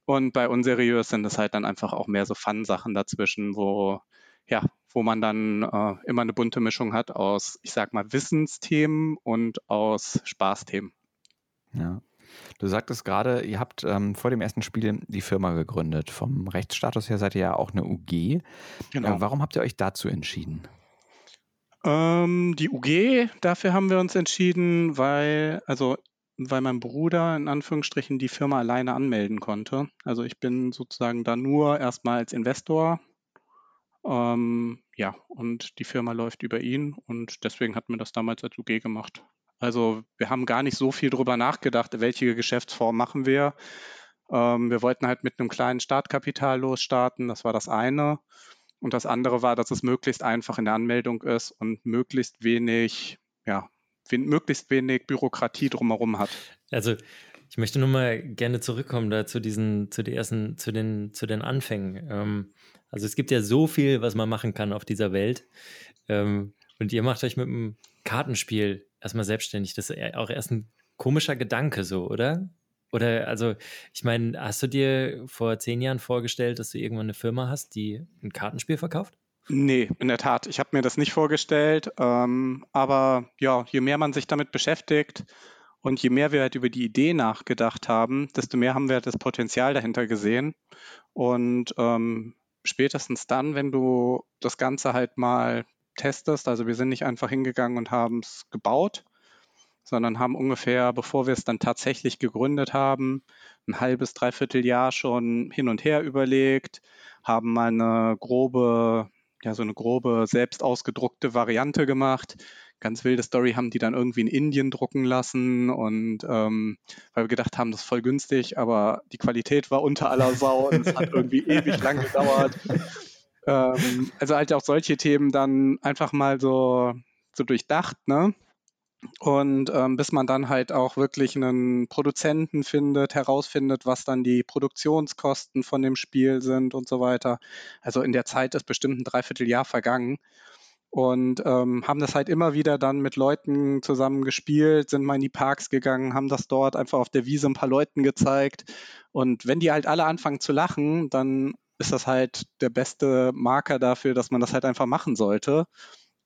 Und bei unseriös sind es halt dann einfach auch mehr so Fun-Sachen dazwischen, wo ja, wo man dann äh, immer eine bunte Mischung hat aus, ich sag mal, Wissensthemen und aus Spaßthemen. Ja. Du sagtest gerade, ihr habt ähm, vor dem ersten Spiel die Firma gegründet. Vom Rechtsstatus her seid ihr ja auch eine UG. Genau. Äh, warum habt ihr euch dazu entschieden? Ähm, die UG, dafür haben wir uns entschieden, weil, also weil mein Bruder in Anführungsstrichen die Firma alleine anmelden konnte. Also ich bin sozusagen da nur erstmal als Investor ähm, ja, und die Firma läuft über ihn und deswegen hat man das damals als UG gemacht. Also wir haben gar nicht so viel darüber nachgedacht, welche Geschäftsform machen wir. Ähm, wir wollten halt mit einem kleinen Startkapital losstarten, das war das eine. Und das andere war, dass es möglichst einfach in der Anmeldung ist und möglichst wenig, ja, möglichst wenig Bürokratie drumherum hat. Also ich möchte nur mal gerne zurückkommen da zu diesen, zu den ersten, zu den, zu den Anfängen. Ähm, also es gibt ja so viel, was man machen kann auf dieser Welt. Ähm, und ihr macht euch mit einem Kartenspiel erstmal selbstständig. Das ist auch erst ein komischer Gedanke so, oder? Oder also, ich meine, hast du dir vor zehn Jahren vorgestellt, dass du irgendwann eine Firma hast, die ein Kartenspiel verkauft? Nee, in der Tat. Ich habe mir das nicht vorgestellt. Ähm, aber ja, je mehr man sich damit beschäftigt und je mehr wir halt über die Idee nachgedacht haben, desto mehr haben wir halt das Potenzial dahinter gesehen. Und ähm, spätestens dann, wenn du das Ganze halt mal testest, also wir sind nicht einfach hingegangen und haben es gebaut, sondern haben ungefähr, bevor wir es dann tatsächlich gegründet haben, ein halbes, dreiviertel Jahr schon hin und her überlegt, haben mal eine grobe, ja, so eine grobe selbst ausgedruckte Variante gemacht, ganz wilde Story haben die dann irgendwie in Indien drucken lassen und ähm, weil wir gedacht haben, das ist voll günstig, aber die Qualität war unter aller Sau und es hat irgendwie ewig lang gedauert. Ähm, also halt auch solche Themen dann einfach mal so, so durchdacht, ne? Und ähm, bis man dann halt auch wirklich einen Produzenten findet, herausfindet, was dann die Produktionskosten von dem Spiel sind und so weiter. Also in der Zeit ist bestimmt ein Dreivierteljahr vergangen und ähm, haben das halt immer wieder dann mit Leuten zusammen gespielt, sind mal in die Parks gegangen, haben das dort einfach auf der Wiese ein paar Leuten gezeigt. Und wenn die halt alle anfangen zu lachen, dann ist das halt der beste Marker dafür, dass man das halt einfach machen sollte.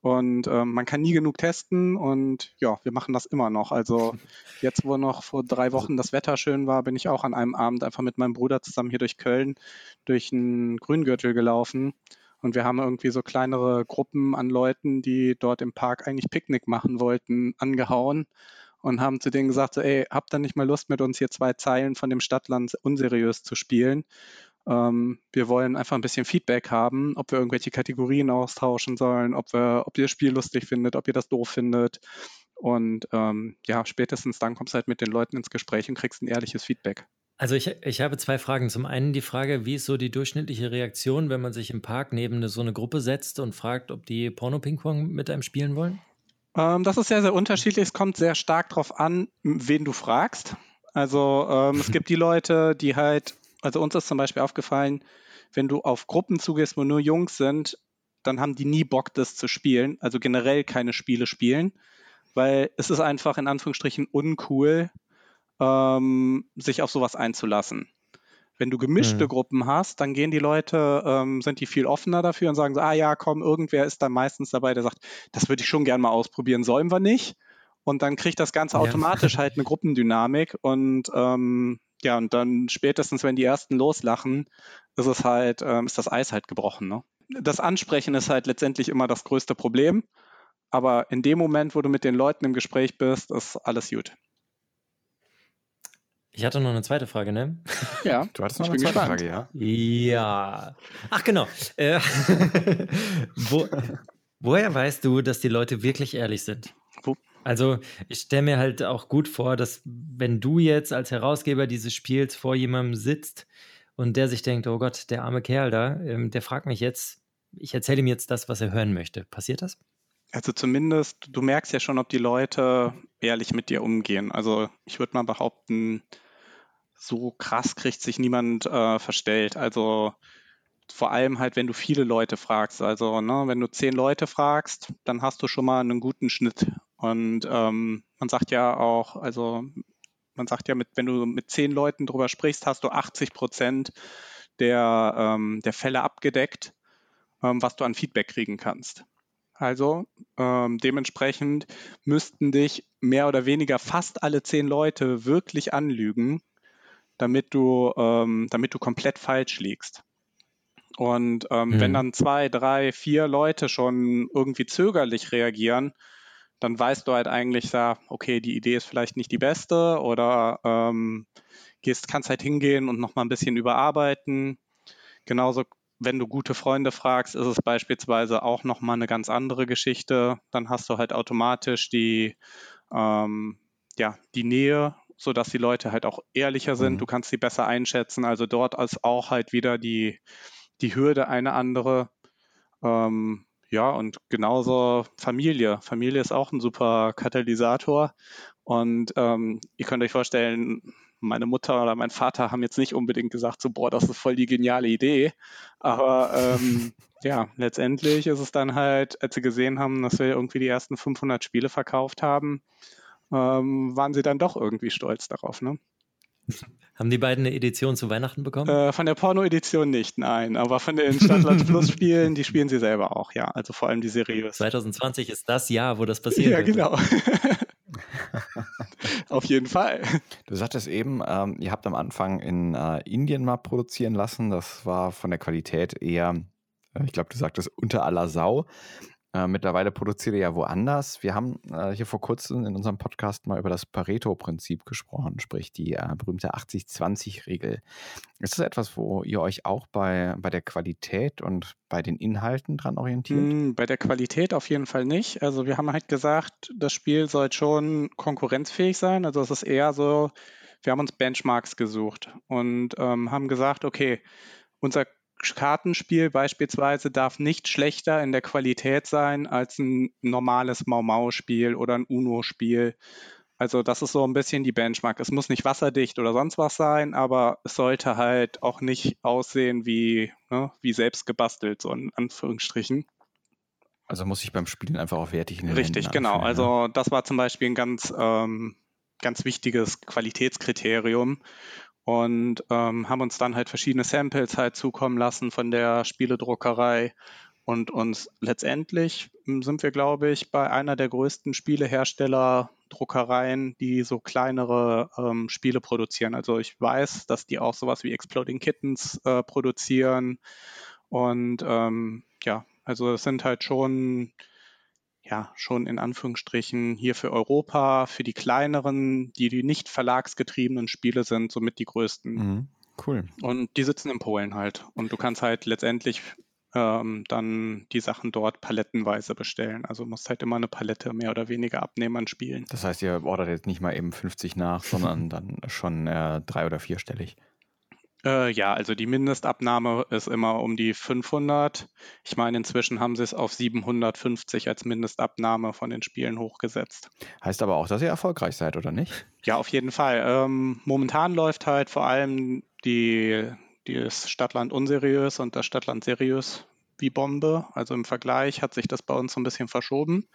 Und ähm, man kann nie genug testen und ja, wir machen das immer noch. Also jetzt, wo noch vor drei Wochen das Wetter schön war, bin ich auch an einem Abend einfach mit meinem Bruder zusammen hier durch Köln durch einen Grüngürtel gelaufen und wir haben irgendwie so kleinere Gruppen an Leuten, die dort im Park eigentlich Picknick machen wollten, angehauen und haben zu denen gesagt, so, ey, habt ihr nicht mal Lust, mit uns hier zwei Zeilen von dem Stadtland unseriös zu spielen? Ähm, wir wollen einfach ein bisschen Feedback haben, ob wir irgendwelche Kategorien austauschen sollen, ob, wir, ob ihr das Spiel lustig findet, ob ihr das doof findet. Und ähm, ja, spätestens dann kommst du halt mit den Leuten ins Gespräch und kriegst ein ehrliches Feedback. Also ich, ich habe zwei Fragen. Zum einen die Frage, wie ist so die durchschnittliche Reaktion, wenn man sich im Park neben eine, so eine Gruppe setzt und fragt, ob die Porno-Ping-Pong mit einem spielen wollen? Ähm, das ist sehr, sehr unterschiedlich. Es kommt sehr stark darauf an, wen du fragst. Also ähm, es gibt die Leute, die halt, also uns ist zum Beispiel aufgefallen, wenn du auf Gruppen zugehst, wo nur Jungs sind, dann haben die nie Bock, das zu spielen. Also generell keine Spiele spielen, weil es ist einfach in Anführungsstrichen uncool, ähm, sich auf sowas einzulassen. Wenn du gemischte mhm. Gruppen hast, dann gehen die Leute, ähm, sind die viel offener dafür und sagen so, ah ja, komm, irgendwer ist da meistens dabei, der sagt, das würde ich schon gerne mal ausprobieren, sollen wir nicht? Und dann kriegt das Ganze automatisch halt eine Gruppendynamik und ähm, ja, und dann spätestens, wenn die ersten loslachen, ist es halt, ähm, ist das Eis halt gebrochen. Ne? Das Ansprechen ist halt letztendlich immer das größte Problem. Aber in dem Moment, wo du mit den Leuten im Gespräch bist, ist alles gut. Ich hatte noch eine zweite Frage, ne? Ja, du hattest noch eine zweite gespannt. Frage, ja. Ja. Ach, genau. Äh, wo, woher weißt du, dass die Leute wirklich ehrlich sind? Wo? Also, ich stelle mir halt auch gut vor, dass wenn du jetzt als Herausgeber dieses Spiels vor jemandem sitzt und der sich denkt, oh Gott, der arme Kerl da, ähm, der fragt mich jetzt, ich erzähle ihm jetzt das, was er hören möchte. Passiert das? Also zumindest, du merkst ja schon, ob die Leute ehrlich mit dir umgehen. Also ich würde mal behaupten, so krass kriegt sich niemand äh, verstellt. Also vor allem halt, wenn du viele Leute fragst. Also ne, wenn du zehn Leute fragst, dann hast du schon mal einen guten Schnitt. Und ähm, man sagt ja auch, also man sagt ja, mit, wenn du mit zehn Leuten drüber sprichst, hast du 80 Prozent der, ähm, der Fälle abgedeckt, ähm, was du an Feedback kriegen kannst. Also ähm, dementsprechend müssten dich mehr oder weniger fast alle zehn Leute wirklich anlügen, damit du, ähm, damit du komplett falsch liegst. Und ähm, mhm. wenn dann zwei, drei, vier Leute schon irgendwie zögerlich reagieren, dann weißt du halt eigentlich, ja, okay, die Idee ist vielleicht nicht die beste oder ähm, gehst, kannst halt hingehen und nochmal ein bisschen überarbeiten. Genauso wenn du gute Freunde fragst, ist es beispielsweise auch nochmal eine ganz andere Geschichte. Dann hast du halt automatisch die, ähm, ja, die Nähe, sodass die Leute halt auch ehrlicher sind. Mhm. Du kannst sie besser einschätzen. Also dort ist auch halt wieder die, die Hürde eine andere. Ähm, ja, und genauso Familie. Familie ist auch ein super Katalysator. Und ähm, ihr könnt euch vorstellen, meine Mutter oder mein Vater haben jetzt nicht unbedingt gesagt, so, boah, das ist voll die geniale Idee. Aber ähm, ja, letztendlich ist es dann halt, als sie gesehen haben, dass wir irgendwie die ersten 500 Spiele verkauft haben, ähm, waren sie dann doch irgendwie stolz darauf. Ne? Haben die beiden eine Edition zu Weihnachten bekommen? Äh, von der Porno-Edition nicht, nein. Aber von den Stadtland Plus-Spielen, die spielen sie selber auch, ja. Also vor allem die seriös. 2020 ist das Jahr, wo das passiert. Ja, genau. Auf jeden Fall. Du sagtest eben, ähm, ihr habt am Anfang in äh, Indien mal produzieren lassen. Das war von der Qualität eher, äh, ich glaube, du sagtest unter aller Sau. Äh, mittlerweile produziert ihr ja woanders. Wir haben äh, hier vor kurzem in unserem Podcast mal über das Pareto-Prinzip gesprochen, sprich die äh, berühmte 80-20-Regel. Ist das etwas, wo ihr euch auch bei, bei der Qualität und bei den Inhalten dran orientiert? Mm, bei der Qualität auf jeden Fall nicht. Also wir haben halt gesagt, das Spiel soll schon konkurrenzfähig sein. Also es ist eher so, wir haben uns Benchmarks gesucht und ähm, haben gesagt, okay, unser Kartenspiel beispielsweise darf nicht schlechter in der Qualität sein als ein normales Mau-Mau-Spiel oder ein Uno-Spiel. Also das ist so ein bisschen die Benchmark. Es muss nicht wasserdicht oder sonst was sein, aber es sollte halt auch nicht aussehen wie, ne, wie selbst gebastelt, so in Anführungsstrichen. Also muss ich beim Spielen einfach auch wertig den Richtig, Händen genau. Also das war zum Beispiel ein ganz, ähm, ganz wichtiges Qualitätskriterium und ähm, haben uns dann halt verschiedene Samples halt zukommen lassen von der Spieledruckerei und uns letztendlich hm, sind wir, glaube ich, bei einer der größten Spielehersteller Druckereien, die so kleinere ähm, Spiele produzieren. Also ich weiß, dass die auch sowas wie Exploding Kittens äh, produzieren. Und ähm, ja, also es sind halt schon ja, schon in Anführungsstrichen hier für Europa, für die kleineren, die, die nicht verlagsgetriebenen Spiele sind, somit die größten. Mhm, cool. Und die sitzen in Polen halt. Und du kannst halt letztendlich ähm, dann die Sachen dort palettenweise bestellen. Also musst halt immer eine Palette mehr oder weniger abnehmen an Spielen. Das heißt, ihr ordert jetzt nicht mal eben 50 nach, sondern dann schon äh, drei- oder vierstellig. Äh, ja, also die Mindestabnahme ist immer um die 500. Ich meine, inzwischen haben sie es auf 750 als Mindestabnahme von den Spielen hochgesetzt. Heißt aber auch, dass ihr erfolgreich seid, oder nicht? Ja, auf jeden Fall. Ähm, momentan läuft halt vor allem die, das Stadtland unseriös und das Stadtland seriös wie Bombe. Also im Vergleich hat sich das bei uns so ein bisschen verschoben.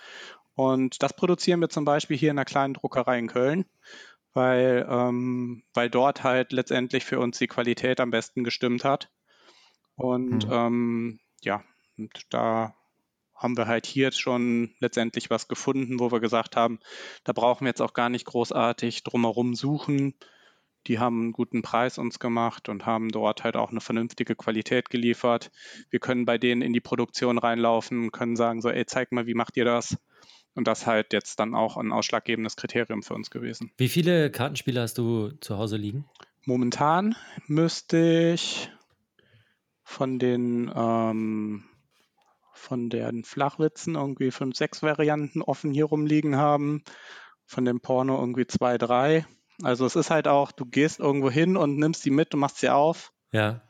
Und das produzieren wir zum Beispiel hier in einer kleinen Druckerei in Köln weil, ähm, weil dort halt letztendlich für uns die Qualität am besten gestimmt hat. Und mhm. ähm, ja, und da haben wir halt hier jetzt schon letztendlich was gefunden, wo wir gesagt haben, da brauchen wir jetzt auch gar nicht großartig drumherum suchen. Die haben einen guten Preis uns gemacht und haben dort halt auch eine vernünftige Qualität geliefert. Wir können bei denen in die Produktion reinlaufen, können sagen so, ey, zeig mal, wie macht ihr das? Und das halt jetzt dann auch ein ausschlaggebendes Kriterium für uns gewesen. Wie viele Kartenspiele hast du zu Hause liegen? Momentan müsste ich von den ähm, von den Flachwitzen irgendwie fünf, sechs Varianten offen hier rumliegen haben. Von dem Porno irgendwie zwei, drei. Also es ist halt auch, du gehst irgendwo hin und nimmst sie mit und machst sie auf. Ja.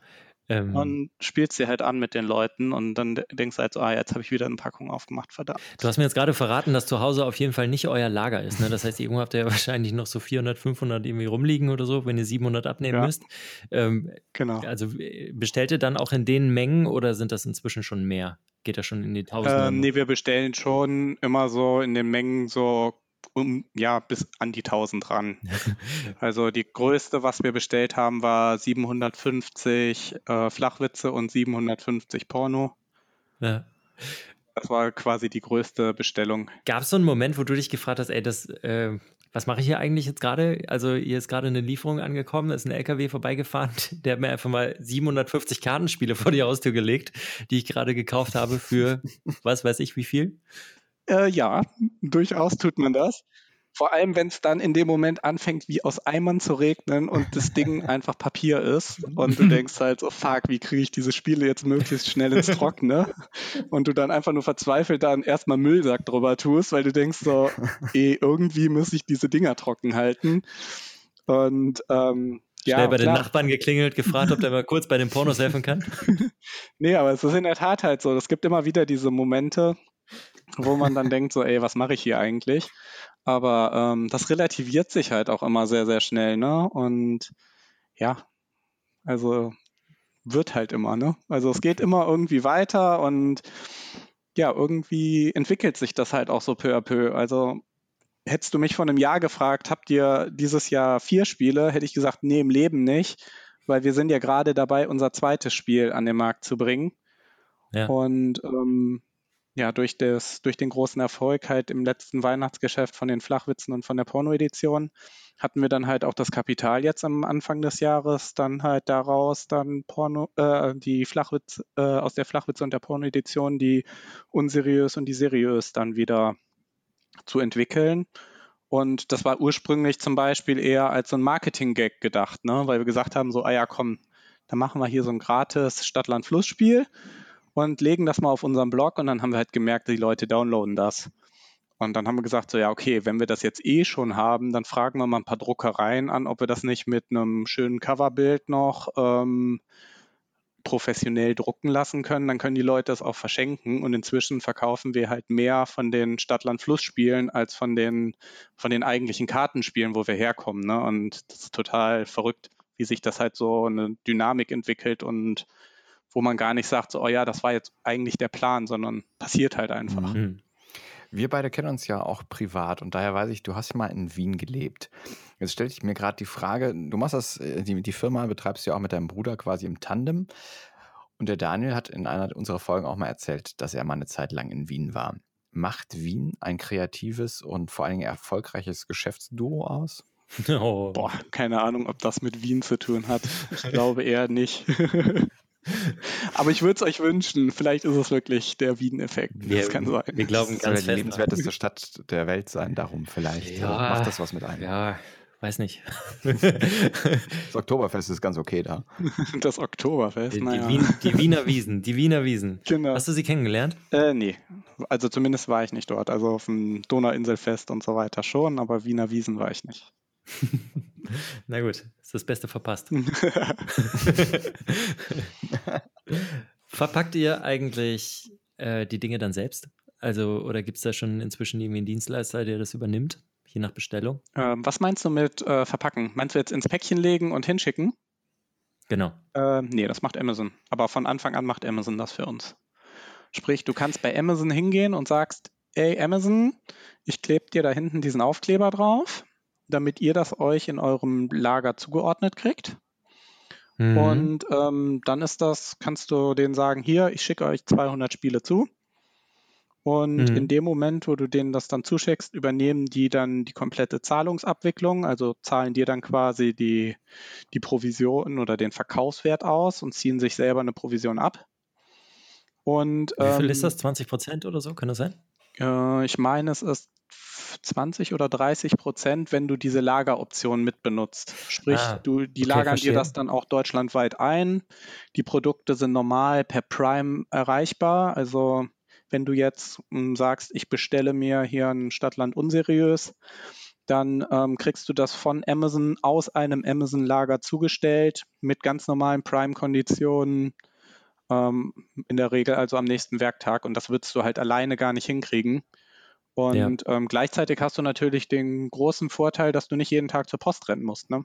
Ähm, und spielst sie halt an mit den Leuten und dann denkst du halt so, ah, jetzt habe ich wieder eine Packung aufgemacht, verdammt. Du hast mir jetzt gerade verraten, dass zu Hause auf jeden Fall nicht euer Lager ist. Ne? Das heißt, irgendwo habt ihr ja wahrscheinlich noch so 400, 500 irgendwie rumliegen oder so, wenn ihr 700 abnehmen ja. müsst. Ähm, genau. Also bestellt ihr dann auch in den Mengen oder sind das inzwischen schon mehr? Geht das schon in die Tausende? Ähm, nee, wir bestellen schon immer so in den Mengen so um, ja, bis an die 1000 ran. also die größte, was wir bestellt haben, war 750 äh, Flachwitze und 750 Porno. Ja. Das war quasi die größte Bestellung. Gab es so einen Moment, wo du dich gefragt hast, ey, das, äh, was mache ich hier eigentlich jetzt gerade? Also hier ist gerade eine Lieferung angekommen, ist ein LKW vorbeigefahren, der hat mir einfach mal 750 Kartenspiele vor die Haustür gelegt, die ich gerade gekauft habe für was weiß ich wie viel. Äh, ja, durchaus tut man das. Vor allem, wenn es dann in dem Moment anfängt, wie aus Eimern zu regnen und das Ding einfach Papier ist und du denkst halt so, fuck, wie kriege ich diese Spiele jetzt möglichst schnell ins Trockene? Und du dann einfach nur verzweifelt dann erstmal Müllsack drüber tust, weil du denkst so, eh, irgendwie muss ich diese Dinger trocken halten. Und ähm, ja, Schnell bei klar. den Nachbarn geklingelt, gefragt, ob der mal kurz bei den Pornos helfen kann. nee, aber es ist in der Tat halt so. Es gibt immer wieder diese Momente, wo man dann denkt, so, ey, was mache ich hier eigentlich? Aber ähm, das relativiert sich halt auch immer sehr, sehr schnell, ne? Und ja, also wird halt immer, ne? Also es geht immer irgendwie weiter und ja, irgendwie entwickelt sich das halt auch so peu à peu. Also hättest du mich vor einem Jahr gefragt, habt ihr dieses Jahr vier Spiele, hätte ich gesagt, nee, im Leben nicht, weil wir sind ja gerade dabei, unser zweites Spiel an den Markt zu bringen. Ja. Und ähm, ja, durch, das, durch den großen Erfolg halt im letzten Weihnachtsgeschäft von den Flachwitzen und von der Porno-Edition hatten wir dann halt auch das Kapital jetzt am Anfang des Jahres, dann halt daraus dann Porno, äh, die Flachwitz, äh, aus der Flachwitze und der Porno-Edition die unseriös und die seriös dann wieder zu entwickeln. Und das war ursprünglich zum Beispiel eher als so ein Marketing-Gag gedacht, ne? weil wir gesagt haben, so, ah ja, komm, dann machen wir hier so ein gratis Stadt-Land-Fluss-Spiel und legen das mal auf unserem Blog und dann haben wir halt gemerkt, die Leute downloaden das. Und dann haben wir gesagt, so ja, okay, wenn wir das jetzt eh schon haben, dann fragen wir mal ein paar Druckereien an, ob wir das nicht mit einem schönen Coverbild noch ähm, professionell drucken lassen können. Dann können die Leute das auch verschenken. Und inzwischen verkaufen wir halt mehr von den Stadt-Land-Fluss-Spielen als von den, von den eigentlichen Kartenspielen, wo wir herkommen. Ne? Und das ist total verrückt, wie sich das halt so eine Dynamik entwickelt und wo man gar nicht sagt, so, oh ja, das war jetzt eigentlich der Plan, sondern passiert halt einfach. Mhm. Wir beide kennen uns ja auch privat und daher weiß ich, du hast ja mal in Wien gelebt. Jetzt stelle ich mir gerade die Frage, du machst das, äh, die, die Firma betreibst du ja auch mit deinem Bruder quasi im Tandem. Und der Daniel hat in einer unserer Folgen auch mal erzählt, dass er mal eine Zeit lang in Wien war. Macht Wien ein kreatives und vor allen Dingen erfolgreiches Geschäftsduo aus? Oh. Boah, keine Ahnung, ob das mit Wien zu tun hat. Ich glaube eher nicht. Aber ich würde es euch wünschen. Vielleicht ist es wirklich der Wien-Effekt. Das kann sein. Wir glauben ganz fest. die lebenswerteste Stadt der Welt sein, darum vielleicht. Ja, macht das was mit einem. Ja, weiß nicht. das Oktoberfest ist ganz okay da. Das Oktoberfest, die, naja. die, Wien, die Wiener Wiesen, die Wiener Wiesen. Genau. Hast du sie kennengelernt? Äh, nee. Also zumindest war ich nicht dort. Also auf dem Donauinselfest und so weiter schon, aber Wiener Wiesen war ich nicht. Na gut, ist das Beste verpasst. Verpackt ihr eigentlich äh, die Dinge dann selbst? Also, oder gibt es da schon inzwischen irgendwie einen Dienstleister, der das übernimmt, je nach Bestellung? Ähm, was meinst du mit äh, verpacken? Meinst du jetzt ins Päckchen legen und hinschicken? Genau. Äh, nee, das macht Amazon. Aber von Anfang an macht Amazon das für uns. Sprich, du kannst bei Amazon hingehen und sagst, ey Amazon, ich klebe dir da hinten diesen Aufkleber drauf damit ihr das euch in eurem Lager zugeordnet kriegt. Mhm. Und ähm, dann ist das, kannst du denen sagen, hier, ich schicke euch 200 Spiele zu. Und mhm. in dem Moment, wo du denen das dann zuschickst, übernehmen die dann die komplette Zahlungsabwicklung, also zahlen dir dann quasi die, die Provision oder den Verkaufswert aus und ziehen sich selber eine Provision ab. Und, Wie viel ähm, ist das? 20 Prozent oder so? Kann das sein? Äh, ich meine, es ist 20 oder 30 Prozent, wenn du diese Lageroption mitbenutzt. Sprich, ah, du, die okay, lagern verstehe. dir das dann auch deutschlandweit ein. Die Produkte sind normal per Prime erreichbar. Also wenn du jetzt m, hm, sagst, ich bestelle mir hier ein Stadtland unseriös, dann ähm, kriegst du das von Amazon aus einem Amazon-Lager zugestellt mit ganz normalen Prime-Konditionen. Ähm, in der Regel also am nächsten Werktag und das würdest du halt alleine gar nicht hinkriegen. Und ja. ähm, gleichzeitig hast du natürlich den großen Vorteil, dass du nicht jeden Tag zur Post rennen musst. Ne?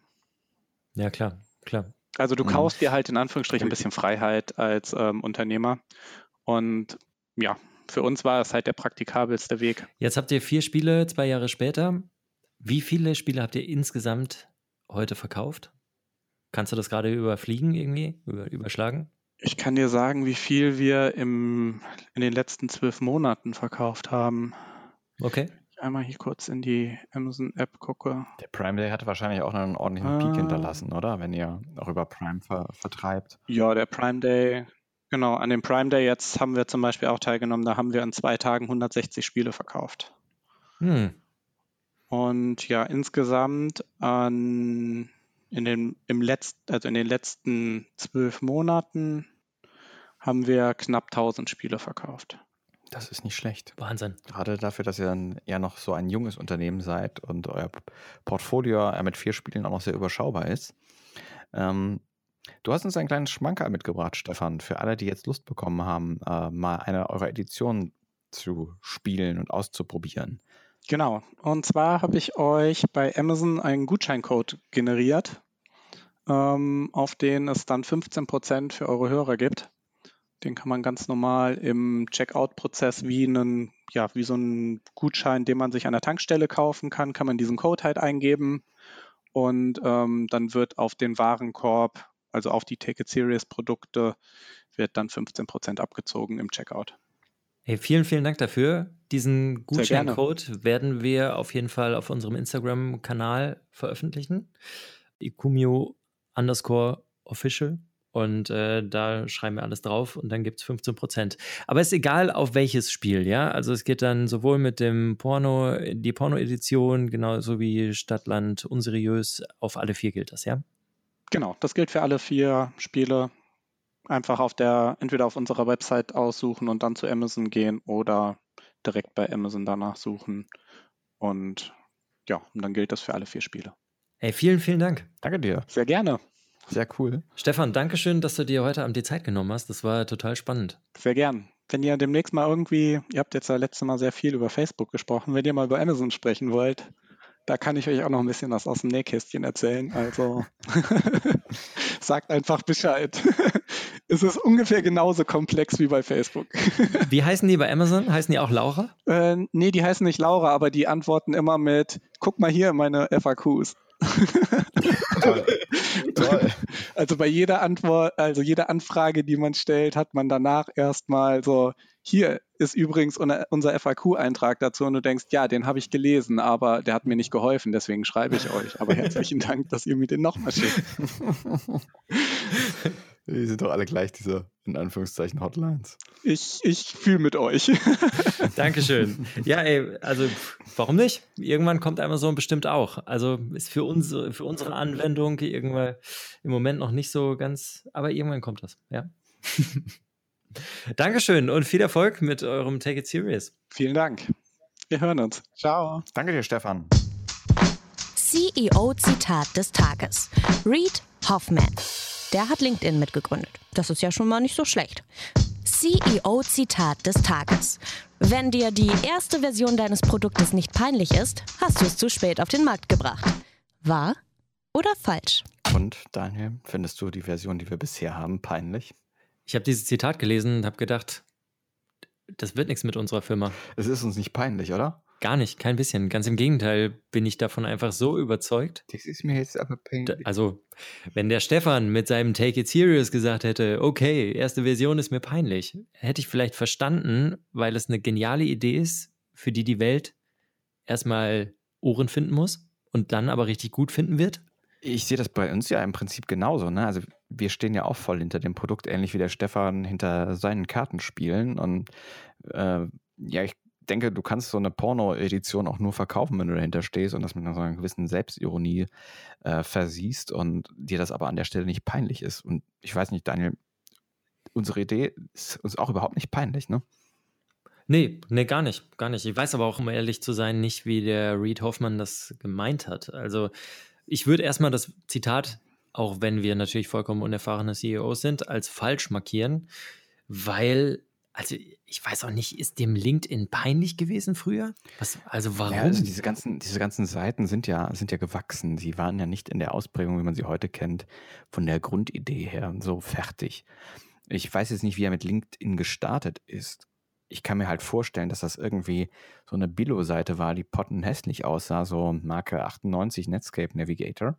Ja, klar, klar. Also du mhm. kaufst dir halt in Anführungsstrichen ein bisschen Freiheit als ähm, Unternehmer. Und ja, für uns war es halt der praktikabelste Weg. Jetzt habt ihr vier Spiele, zwei Jahre später. Wie viele Spiele habt ihr insgesamt heute verkauft? Kannst du das gerade überfliegen irgendwie, über, überschlagen? Ich kann dir sagen, wie viel wir im, in den letzten zwölf Monaten verkauft haben. Okay. Ich einmal hier kurz in die Amazon-App gucke. Der Prime Day hatte wahrscheinlich auch einen ordentlichen Peak ah. hinterlassen, oder? Wenn ihr auch über Prime ver vertreibt. Ja, der Prime Day, genau. An dem Prime Day jetzt haben wir zum Beispiel auch teilgenommen. Da haben wir in zwei Tagen 160 Spiele verkauft. Hm. Und ja, insgesamt an, in, den, im Letzt, also in den letzten zwölf Monaten haben wir knapp 1000 Spiele verkauft. Das ist nicht schlecht. Wahnsinn. Gerade dafür, dass ihr dann ja noch so ein junges Unternehmen seid und euer Portfolio mit vier Spielen auch noch sehr überschaubar ist. Ähm, du hast uns einen kleinen Schmankerl mitgebracht, Stefan, für alle, die jetzt Lust bekommen haben, äh, mal eine eurer Editionen zu spielen und auszuprobieren. Genau. Und zwar habe ich euch bei Amazon einen Gutscheincode generiert, ähm, auf den es dann 15% für eure Hörer gibt. Den kann man ganz normal im Checkout-Prozess wie einen, ja, wie so einen Gutschein, den man sich an der Tankstelle kaufen kann, kann man diesen Code halt eingeben und ähm, dann wird auf den Warenkorb, also auf die Ticket Series Produkte, wird dann 15% abgezogen im Checkout. Hey, vielen, vielen Dank dafür. Diesen Gutscheincode werden wir auf jeden Fall auf unserem Instagram-Kanal veröffentlichen. Ikumio underscore official und äh, da schreiben wir alles drauf und dann gibt es 15 Prozent. Aber ist egal, auf welches Spiel, ja. Also es geht dann sowohl mit dem Porno, die Porno-Edition, genauso wie Stadtland unseriös, auf alle vier gilt das, ja? Genau, das gilt für alle vier Spiele. Einfach auf der, entweder auf unserer Website aussuchen und dann zu Amazon gehen oder direkt bei Amazon danach suchen. Und ja, und dann gilt das für alle vier Spiele. Hey, vielen, vielen Dank. Danke dir. Sehr gerne. Sehr cool. Stefan, danke schön, dass du dir heute Abend die Zeit genommen hast. Das war total spannend. Sehr gern. Wenn ihr demnächst mal irgendwie, ihr habt jetzt ja letztes Mal sehr viel über Facebook gesprochen, wenn ihr mal über Amazon sprechen wollt, da kann ich euch auch noch ein bisschen was aus dem Nähkästchen erzählen. Also sagt einfach Bescheid. es ist ungefähr genauso komplex wie bei Facebook. wie heißen die bei Amazon? Heißen die auch Laura? Äh, nee, die heißen nicht Laura, aber die antworten immer mit, guck mal hier meine FAQs. Toll. Toll. Also bei jeder Antwort, also jede Anfrage, die man stellt, hat man danach erstmal so, hier ist übrigens unser FAQ-Eintrag dazu und du denkst, ja, den habe ich gelesen, aber der hat mir nicht geholfen, deswegen schreibe ich euch. Aber herzlichen Dank, dass ihr mir den nochmal schickt. Die sind doch alle gleich, diese in Anführungszeichen Hotlines. Ich, ich fühle mit euch. Dankeschön. Ja, ey, also warum nicht? Irgendwann kommt Amazon bestimmt auch. Also ist für unsere, für unsere Anwendung irgendwann im Moment noch nicht so ganz, aber irgendwann kommt das, ja. Dankeschön und viel Erfolg mit eurem Take It Serious. Vielen Dank. Wir hören uns. Ciao. Danke dir, Stefan. CEO-Zitat des Tages. Reed Hoffman. Der hat LinkedIn mitgegründet. Das ist ja schon mal nicht so schlecht. CEO-Zitat des Tages. Wenn dir die erste Version deines Produktes nicht peinlich ist, hast du es zu spät auf den Markt gebracht. Wahr oder falsch? Und Daniel, findest du die Version, die wir bisher haben, peinlich? Ich habe dieses Zitat gelesen und habe gedacht, das wird nichts mit unserer Firma. Es ist uns nicht peinlich, oder? Gar nicht, kein bisschen. Ganz im Gegenteil bin ich davon einfach so überzeugt. Das ist mir jetzt aber peinlich. Also, wenn der Stefan mit seinem Take It Serious gesagt hätte, okay, erste Version ist mir peinlich, hätte ich vielleicht verstanden, weil es eine geniale Idee ist, für die die Welt erstmal Ohren finden muss und dann aber richtig gut finden wird. Ich sehe das bei uns ja im Prinzip genauso. Ne? Also wir stehen ja auch voll hinter dem Produkt, ähnlich wie der Stefan hinter seinen Kartenspielen. Und äh, ja, ich denke, du kannst so eine Porno-Edition auch nur verkaufen, wenn du dahinter stehst und das mit einer gewissen Selbstironie äh, versiehst und dir das aber an der Stelle nicht peinlich ist. Und ich weiß nicht, Daniel, unsere Idee ist uns auch überhaupt nicht peinlich, ne? Nee, nee, gar nicht, gar nicht. Ich weiß aber auch, um ehrlich zu sein, nicht, wie der Reed Hoffmann das gemeint hat. Also ich würde erstmal das Zitat, auch wenn wir natürlich vollkommen unerfahrene CEOs sind, als falsch markieren, weil also ich weiß auch nicht, ist dem LinkedIn peinlich gewesen früher? Was, also warum? Ja, also diese ganzen, diese ganzen Seiten sind ja, sind ja gewachsen. Sie waren ja nicht in der Ausprägung, wie man sie heute kennt, von der Grundidee her so fertig. Ich weiß jetzt nicht, wie er mit LinkedIn gestartet ist. Ich kann mir halt vorstellen, dass das irgendwie so eine Billo-Seite war, die pottenhässlich aussah, so Marke 98 Netscape Navigator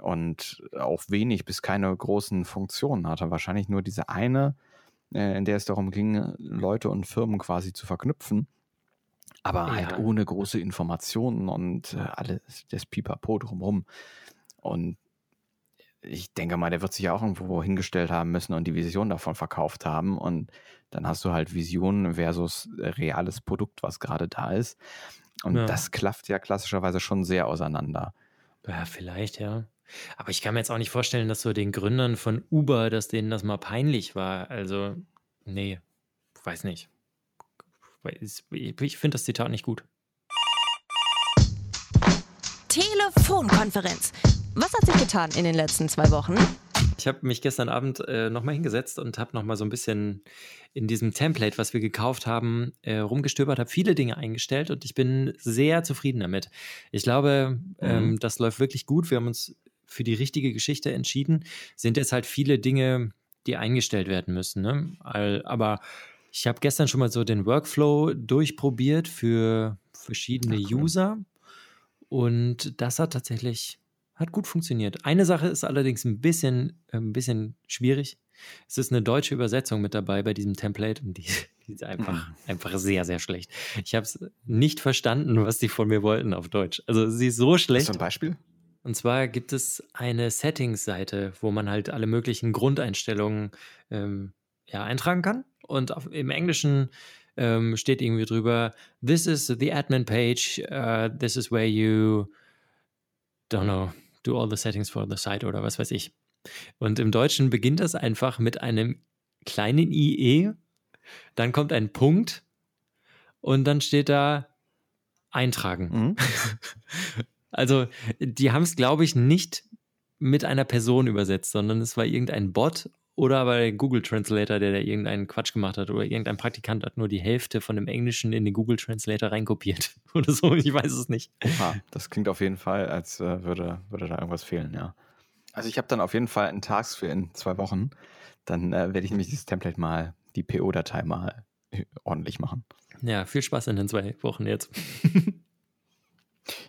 und auch wenig bis keine großen Funktionen hatte. Wahrscheinlich nur diese eine äh, in der es darum ging, Leute und Firmen quasi zu verknüpfen. Aber ja. halt ohne große Informationen und äh, alles, das Pipapo drumherum. Und ich denke mal, der wird sich ja auch irgendwo hingestellt haben müssen und die Vision davon verkauft haben. Und dann hast du halt Vision versus reales Produkt, was gerade da ist. Und ja. das klafft ja klassischerweise schon sehr auseinander. Ja, vielleicht, ja. Aber ich kann mir jetzt auch nicht vorstellen, dass so den Gründern von Uber, dass denen das mal peinlich war. Also, nee, weiß nicht. Ich finde das Zitat nicht gut. Telefonkonferenz. Was hat sich getan in den letzten zwei Wochen? Ich habe mich gestern Abend äh, nochmal hingesetzt und habe nochmal so ein bisschen in diesem Template, was wir gekauft haben, äh, rumgestöbert, habe viele Dinge eingestellt und ich bin sehr zufrieden damit. Ich glaube, ähm, mhm. das läuft wirklich gut. Wir haben uns für die richtige Geschichte entschieden, sind jetzt halt viele Dinge, die eingestellt werden müssen. Ne? Aber ich habe gestern schon mal so den Workflow durchprobiert für verschiedene Ach, cool. User und das hat tatsächlich hat gut funktioniert. Eine Sache ist allerdings ein bisschen, ein bisschen schwierig. Es ist eine deutsche Übersetzung mit dabei bei diesem Template und die, die ist einfach, mhm. einfach sehr, sehr schlecht. Ich habe es nicht verstanden, was die von mir wollten auf Deutsch. Also sie ist so schlecht. Hast du ein Beispiel? Und zwar gibt es eine Settings-Seite, wo man halt alle möglichen Grundeinstellungen ähm, ja, eintragen kann. Und auf, im Englischen ähm, steht irgendwie drüber, this is the admin page, uh, this is where you, don't know, do all the settings for the site oder was weiß ich. Und im Deutschen beginnt das einfach mit einem kleinen IE, dann kommt ein Punkt und dann steht da eintragen. Mhm. Also, die haben es, glaube ich, nicht mit einer Person übersetzt, sondern es war irgendein Bot oder der Google Translator, der da irgendeinen Quatsch gemacht hat oder irgendein Praktikant hat nur die Hälfte von dem Englischen in den Google Translator reinkopiert oder so. Ich weiß es nicht. Oha, das klingt auf jeden Fall, als äh, würde, würde da irgendwas fehlen, ja. Also ich habe dann auf jeden Fall einen Tags für in zwei Wochen. Dann äh, werde ich nämlich dieses Template mal, die PO-Datei mal ordentlich machen. Ja, viel Spaß in den zwei Wochen jetzt.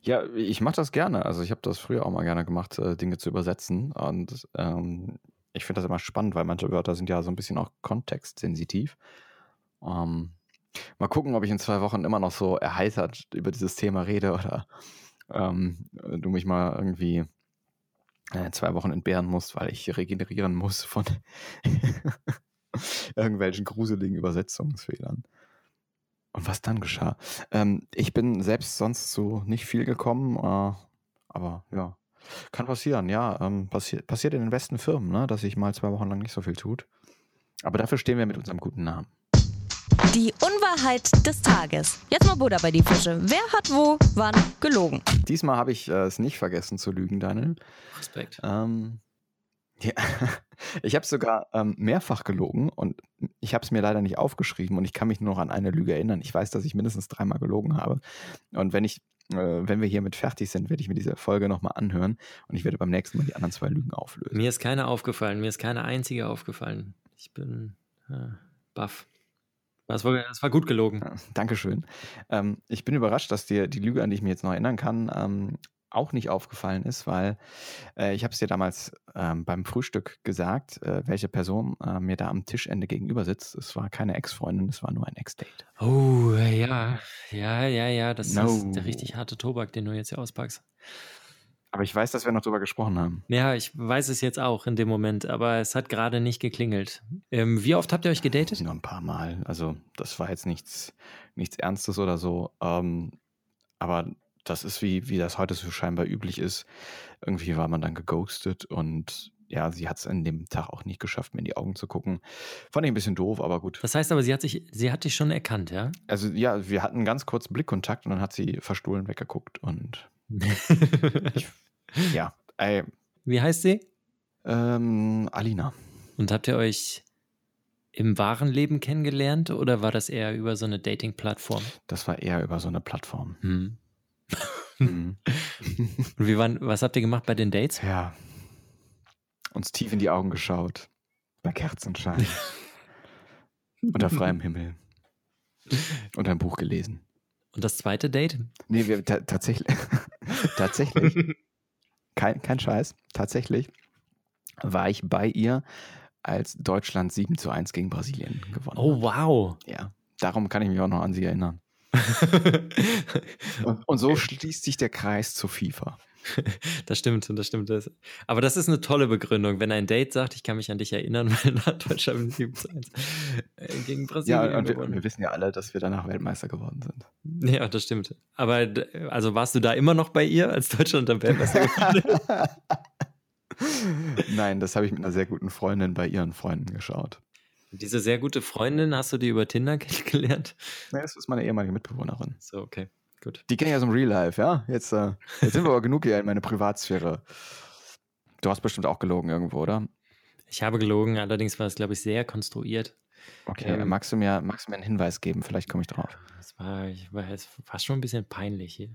Ja, ich mache das gerne. Also ich habe das früher auch mal gerne gemacht, äh, Dinge zu übersetzen. Und ähm, ich finde das immer spannend, weil manche Wörter sind ja so ein bisschen auch kontextsensitiv. Ähm, mal gucken, ob ich in zwei Wochen immer noch so erheitert über dieses Thema rede oder ähm, du mich mal irgendwie äh, zwei Wochen entbehren musst, weil ich regenerieren muss von irgendwelchen gruseligen Übersetzungsfehlern. Und was dann geschah? Ähm, ich bin selbst sonst zu nicht viel gekommen, äh, aber ja, kann passieren, ja. Ähm, passi passiert in den besten Firmen, ne, dass sich mal zwei Wochen lang nicht so viel tut. Aber dafür stehen wir mit unserem guten Namen. Die Unwahrheit des Tages. Jetzt mal Buddha bei die Fische. Wer hat wo, wann gelogen? Diesmal habe ich äh, es nicht vergessen zu lügen, Daniel. Respekt. Ähm, ja, ich habe sogar ähm, mehrfach gelogen und ich habe es mir leider nicht aufgeschrieben und ich kann mich nur noch an eine Lüge erinnern. Ich weiß, dass ich mindestens dreimal gelogen habe. Und wenn ich, äh, wenn wir hiermit fertig sind, werde ich mir diese Folge nochmal anhören und ich werde beim nächsten Mal die anderen zwei Lügen auflösen. Mir ist keine aufgefallen, mir ist keine einzige aufgefallen. Ich bin äh, baff. Das war, das war gut gelogen. Ja, Dankeschön. Ähm, ich bin überrascht, dass dir die Lüge, an die ich mich jetzt noch erinnern kann, ähm, auch nicht aufgefallen ist, weil äh, ich habe es dir damals ähm, beim Frühstück gesagt, äh, welche Person äh, mir da am Tischende gegenüber sitzt. Es war keine Ex-Freundin, es war nur ein Ex-Date. Oh, ja, ja, ja, ja, das no. ist der richtig harte Tobak, den du jetzt hier auspackst. Aber ich weiß, dass wir noch drüber gesprochen haben. Ja, ich weiß es jetzt auch in dem Moment, aber es hat gerade nicht geklingelt. Ähm, wie oft habt ihr euch gedatet? Nur ein paar Mal. Also, das war jetzt nichts, nichts Ernstes oder so. Ähm, aber das ist wie, wie das heute so scheinbar üblich ist. Irgendwie war man dann geghostet und ja, sie hat es an dem Tag auch nicht geschafft, mir in die Augen zu gucken. Fand ich ein bisschen doof, aber gut. Das heißt aber, sie hat sich, sie hat dich schon erkannt, ja? Also ja, wir hatten ganz kurz Blickkontakt und dann hat sie verstohlen weggeguckt und ich, ja. Ey, Wie heißt sie? ähm, Alina. Und habt ihr euch im wahren Leben kennengelernt oder war das eher über so eine Dating-Plattform? Das war eher über so eine Plattform. Hm. Mhm. Und wie waren, was habt ihr gemacht bei den Dates? ja. Uns tief in die Augen geschaut. Bei Kerzenschein. Unter freiem Himmel. Und ein Buch gelesen. Und das zweite Date? Nee, wir ta tatsächlich. tatsächlich. Kein, kein Scheiß. Tatsächlich war ich bei ihr, als Deutschland 7 zu 1 gegen Brasilien gewonnen Oh, hat. wow. Ja. Darum kann ich mich auch noch an sie erinnern. Und, so schließt sich der Kreis zu FIFA. Das stimmt, das stimmt. Das. Aber das ist eine tolle Begründung. Wenn ein Date sagt, ich kann mich an dich erinnern, weil Deutschland mit 7 zu 1 äh, gegen Brasilien Ja, und wir, wir wissen ja alle, dass wir danach Weltmeister geworden sind. Ja, das stimmt. Aber also warst du da immer noch bei ihr, als Deutschland am Weltmeister geworden ist? Nein, das habe ich mit einer sehr guten Freundin bei ihren Freunden geschaut. Diese sehr gute Freundin, hast du die über Tinder kennengelernt? Nee, das ist meine ehemalige Mitbewohnerin. So, okay, gut. Die kenne ich aus dem Real Life, ja? Jetzt, äh, jetzt sind wir aber genug hier in meine Privatsphäre. Du hast bestimmt auch gelogen irgendwo, oder? Ich habe gelogen, allerdings war es, glaube ich, sehr konstruiert. Okay, Ähm. magst, du mir, magst du mir einen Hinweis geben? Vielleicht komme ich drauf. Das war, ich war fast schon ein bisschen peinlich hier.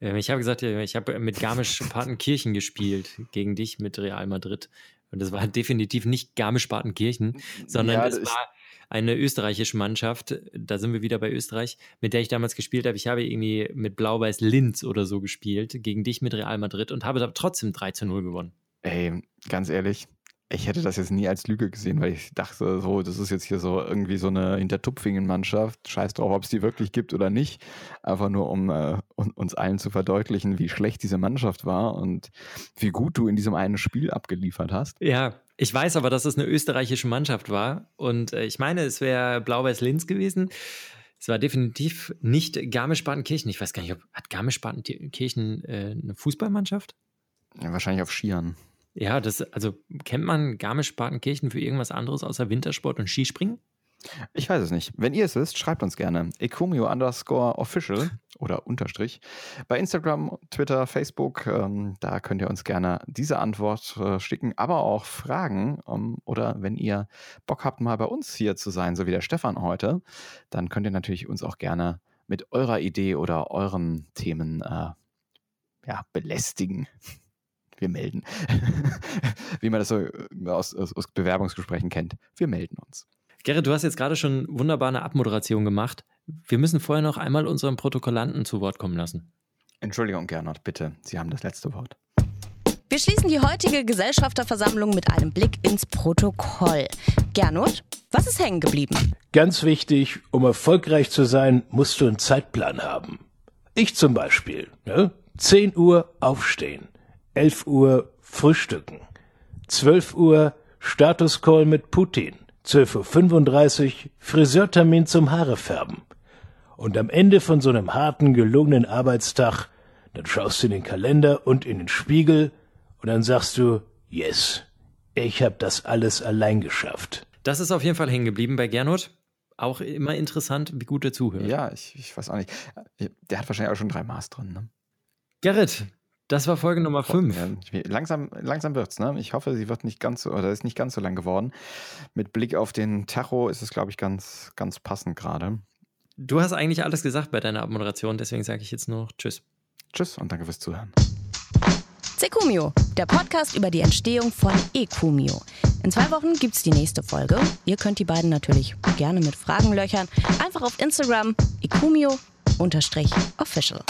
Ähm, ich habe gesagt, ja, ich habe mit Garmisch-Partenkirchen gespielt gegen dich mit Real Madrid. Und das war definitiv nicht Garmisch-Partenkirchen, sondern Ja, es das- war eine österreichische Mannschaft. Da sind wir wieder bei Österreich, mit der ich damals gespielt habe. Ich habe irgendwie mit Blau-Weiß Linz oder so gespielt, gegen dich mit Real Madrid und habe trotzdem 3 zu 0 gewonnen. Ey, ganz ehrlich, ich hätte das jetzt nie als Lüge gesehen, weil ich dachte, so, das ist jetzt hier so irgendwie so eine Hintertupfingen-Mannschaft. Scheiß drauf, ob es die wirklich gibt oder nicht. Einfach nur, um äh, un- uns allen zu verdeutlichen, wie schlecht diese Mannschaft war und wie gut du in diesem einen Spiel abgeliefert hast. Ja, ich weiß aber, dass es eine österreichische Mannschaft war. Und äh, ich meine, es wäre Blau-Weiß Linz gewesen. Es war definitiv nicht Garmisch-Partenkirchen. Ich weiß gar nicht, ob hat Garmisch-Partenkirchen äh, eine Fußballmannschaft? Ja, wahrscheinlich auf Skiern. Ja, das, also kennt man Garmisch-Partenkirchen für irgendwas anderes außer Wintersport und Skispringen? Ich weiß es nicht. Wenn ihr es wisst, schreibt uns gerne. Ekumio underscore official oder Unterstrich. Bei Instagram, Twitter, Facebook, ähm, da könnt ihr uns gerne diese Antwort äh, schicken, aber auch Fragen. ähm, oder wenn ihr Bock habt, mal bei uns hier zu sein, so wie der Stefan heute, dann könnt ihr natürlich uns auch gerne mit eurer Idee oder euren Themen äh, ja, belästigen. Wir melden. wie man das so äh, aus, aus, aus Bewerbungsgesprächen kennt. Wir melden uns. Gerrit, du hast jetzt gerade schon wunderbar eine Abmoderation gemacht. Wir müssen vorher noch einmal unseren Protokollanten zu Wort kommen lassen. Entschuldigung, Gernot, bitte. Sie haben das letzte Wort. Wir schließen die heutige Gesellschafterversammlung mit einem Blick ins Protokoll. Gernot, was ist hängen geblieben? Ganz wichtig, um erfolgreich zu sein, musst du einen Zeitplan haben. Ich zum Beispiel. Ne? 10 Uhr aufstehen, 11 Uhr frühstücken, 12 Uhr Statuscall mit Putin, 12.35 Uhr Friseurtermin zum Haare färben. Und am Ende von so einem harten, gelungenen Arbeitstag, dann schaust du in den Kalender und in den Spiegel und dann sagst du, yes, ich habe das alles allein geschafft. Das ist auf jeden Fall hängen geblieben bei Gernot. Auch immer interessant, wie gut er zuhört. Ja, ich, ich weiß auch nicht. Der hat wahrscheinlich auch schon drei Maß drin. Ne? Gerrit, das war Folge Nummer 5. Ja, langsam, langsam wird's. Ne? Ich hoffe, sie wird nicht ganz so, oder ist nicht ganz so lang geworden. Mit Blick auf den Tacho ist es, glaube ich, ganz, ganz passend gerade. Du hast eigentlich alles gesagt bei deiner Abmoderation, deswegen sage ich jetzt nur noch Tschüss. Tschüss und danke fürs Zuhören. Sekumio, der Podcast über die Entstehung von Ekumio. In zwei Wochen gibt's die nächste Folge. Ihr könnt die beiden natürlich gerne mit Fragen löchern. Einfach auf Instagram ekumio-official.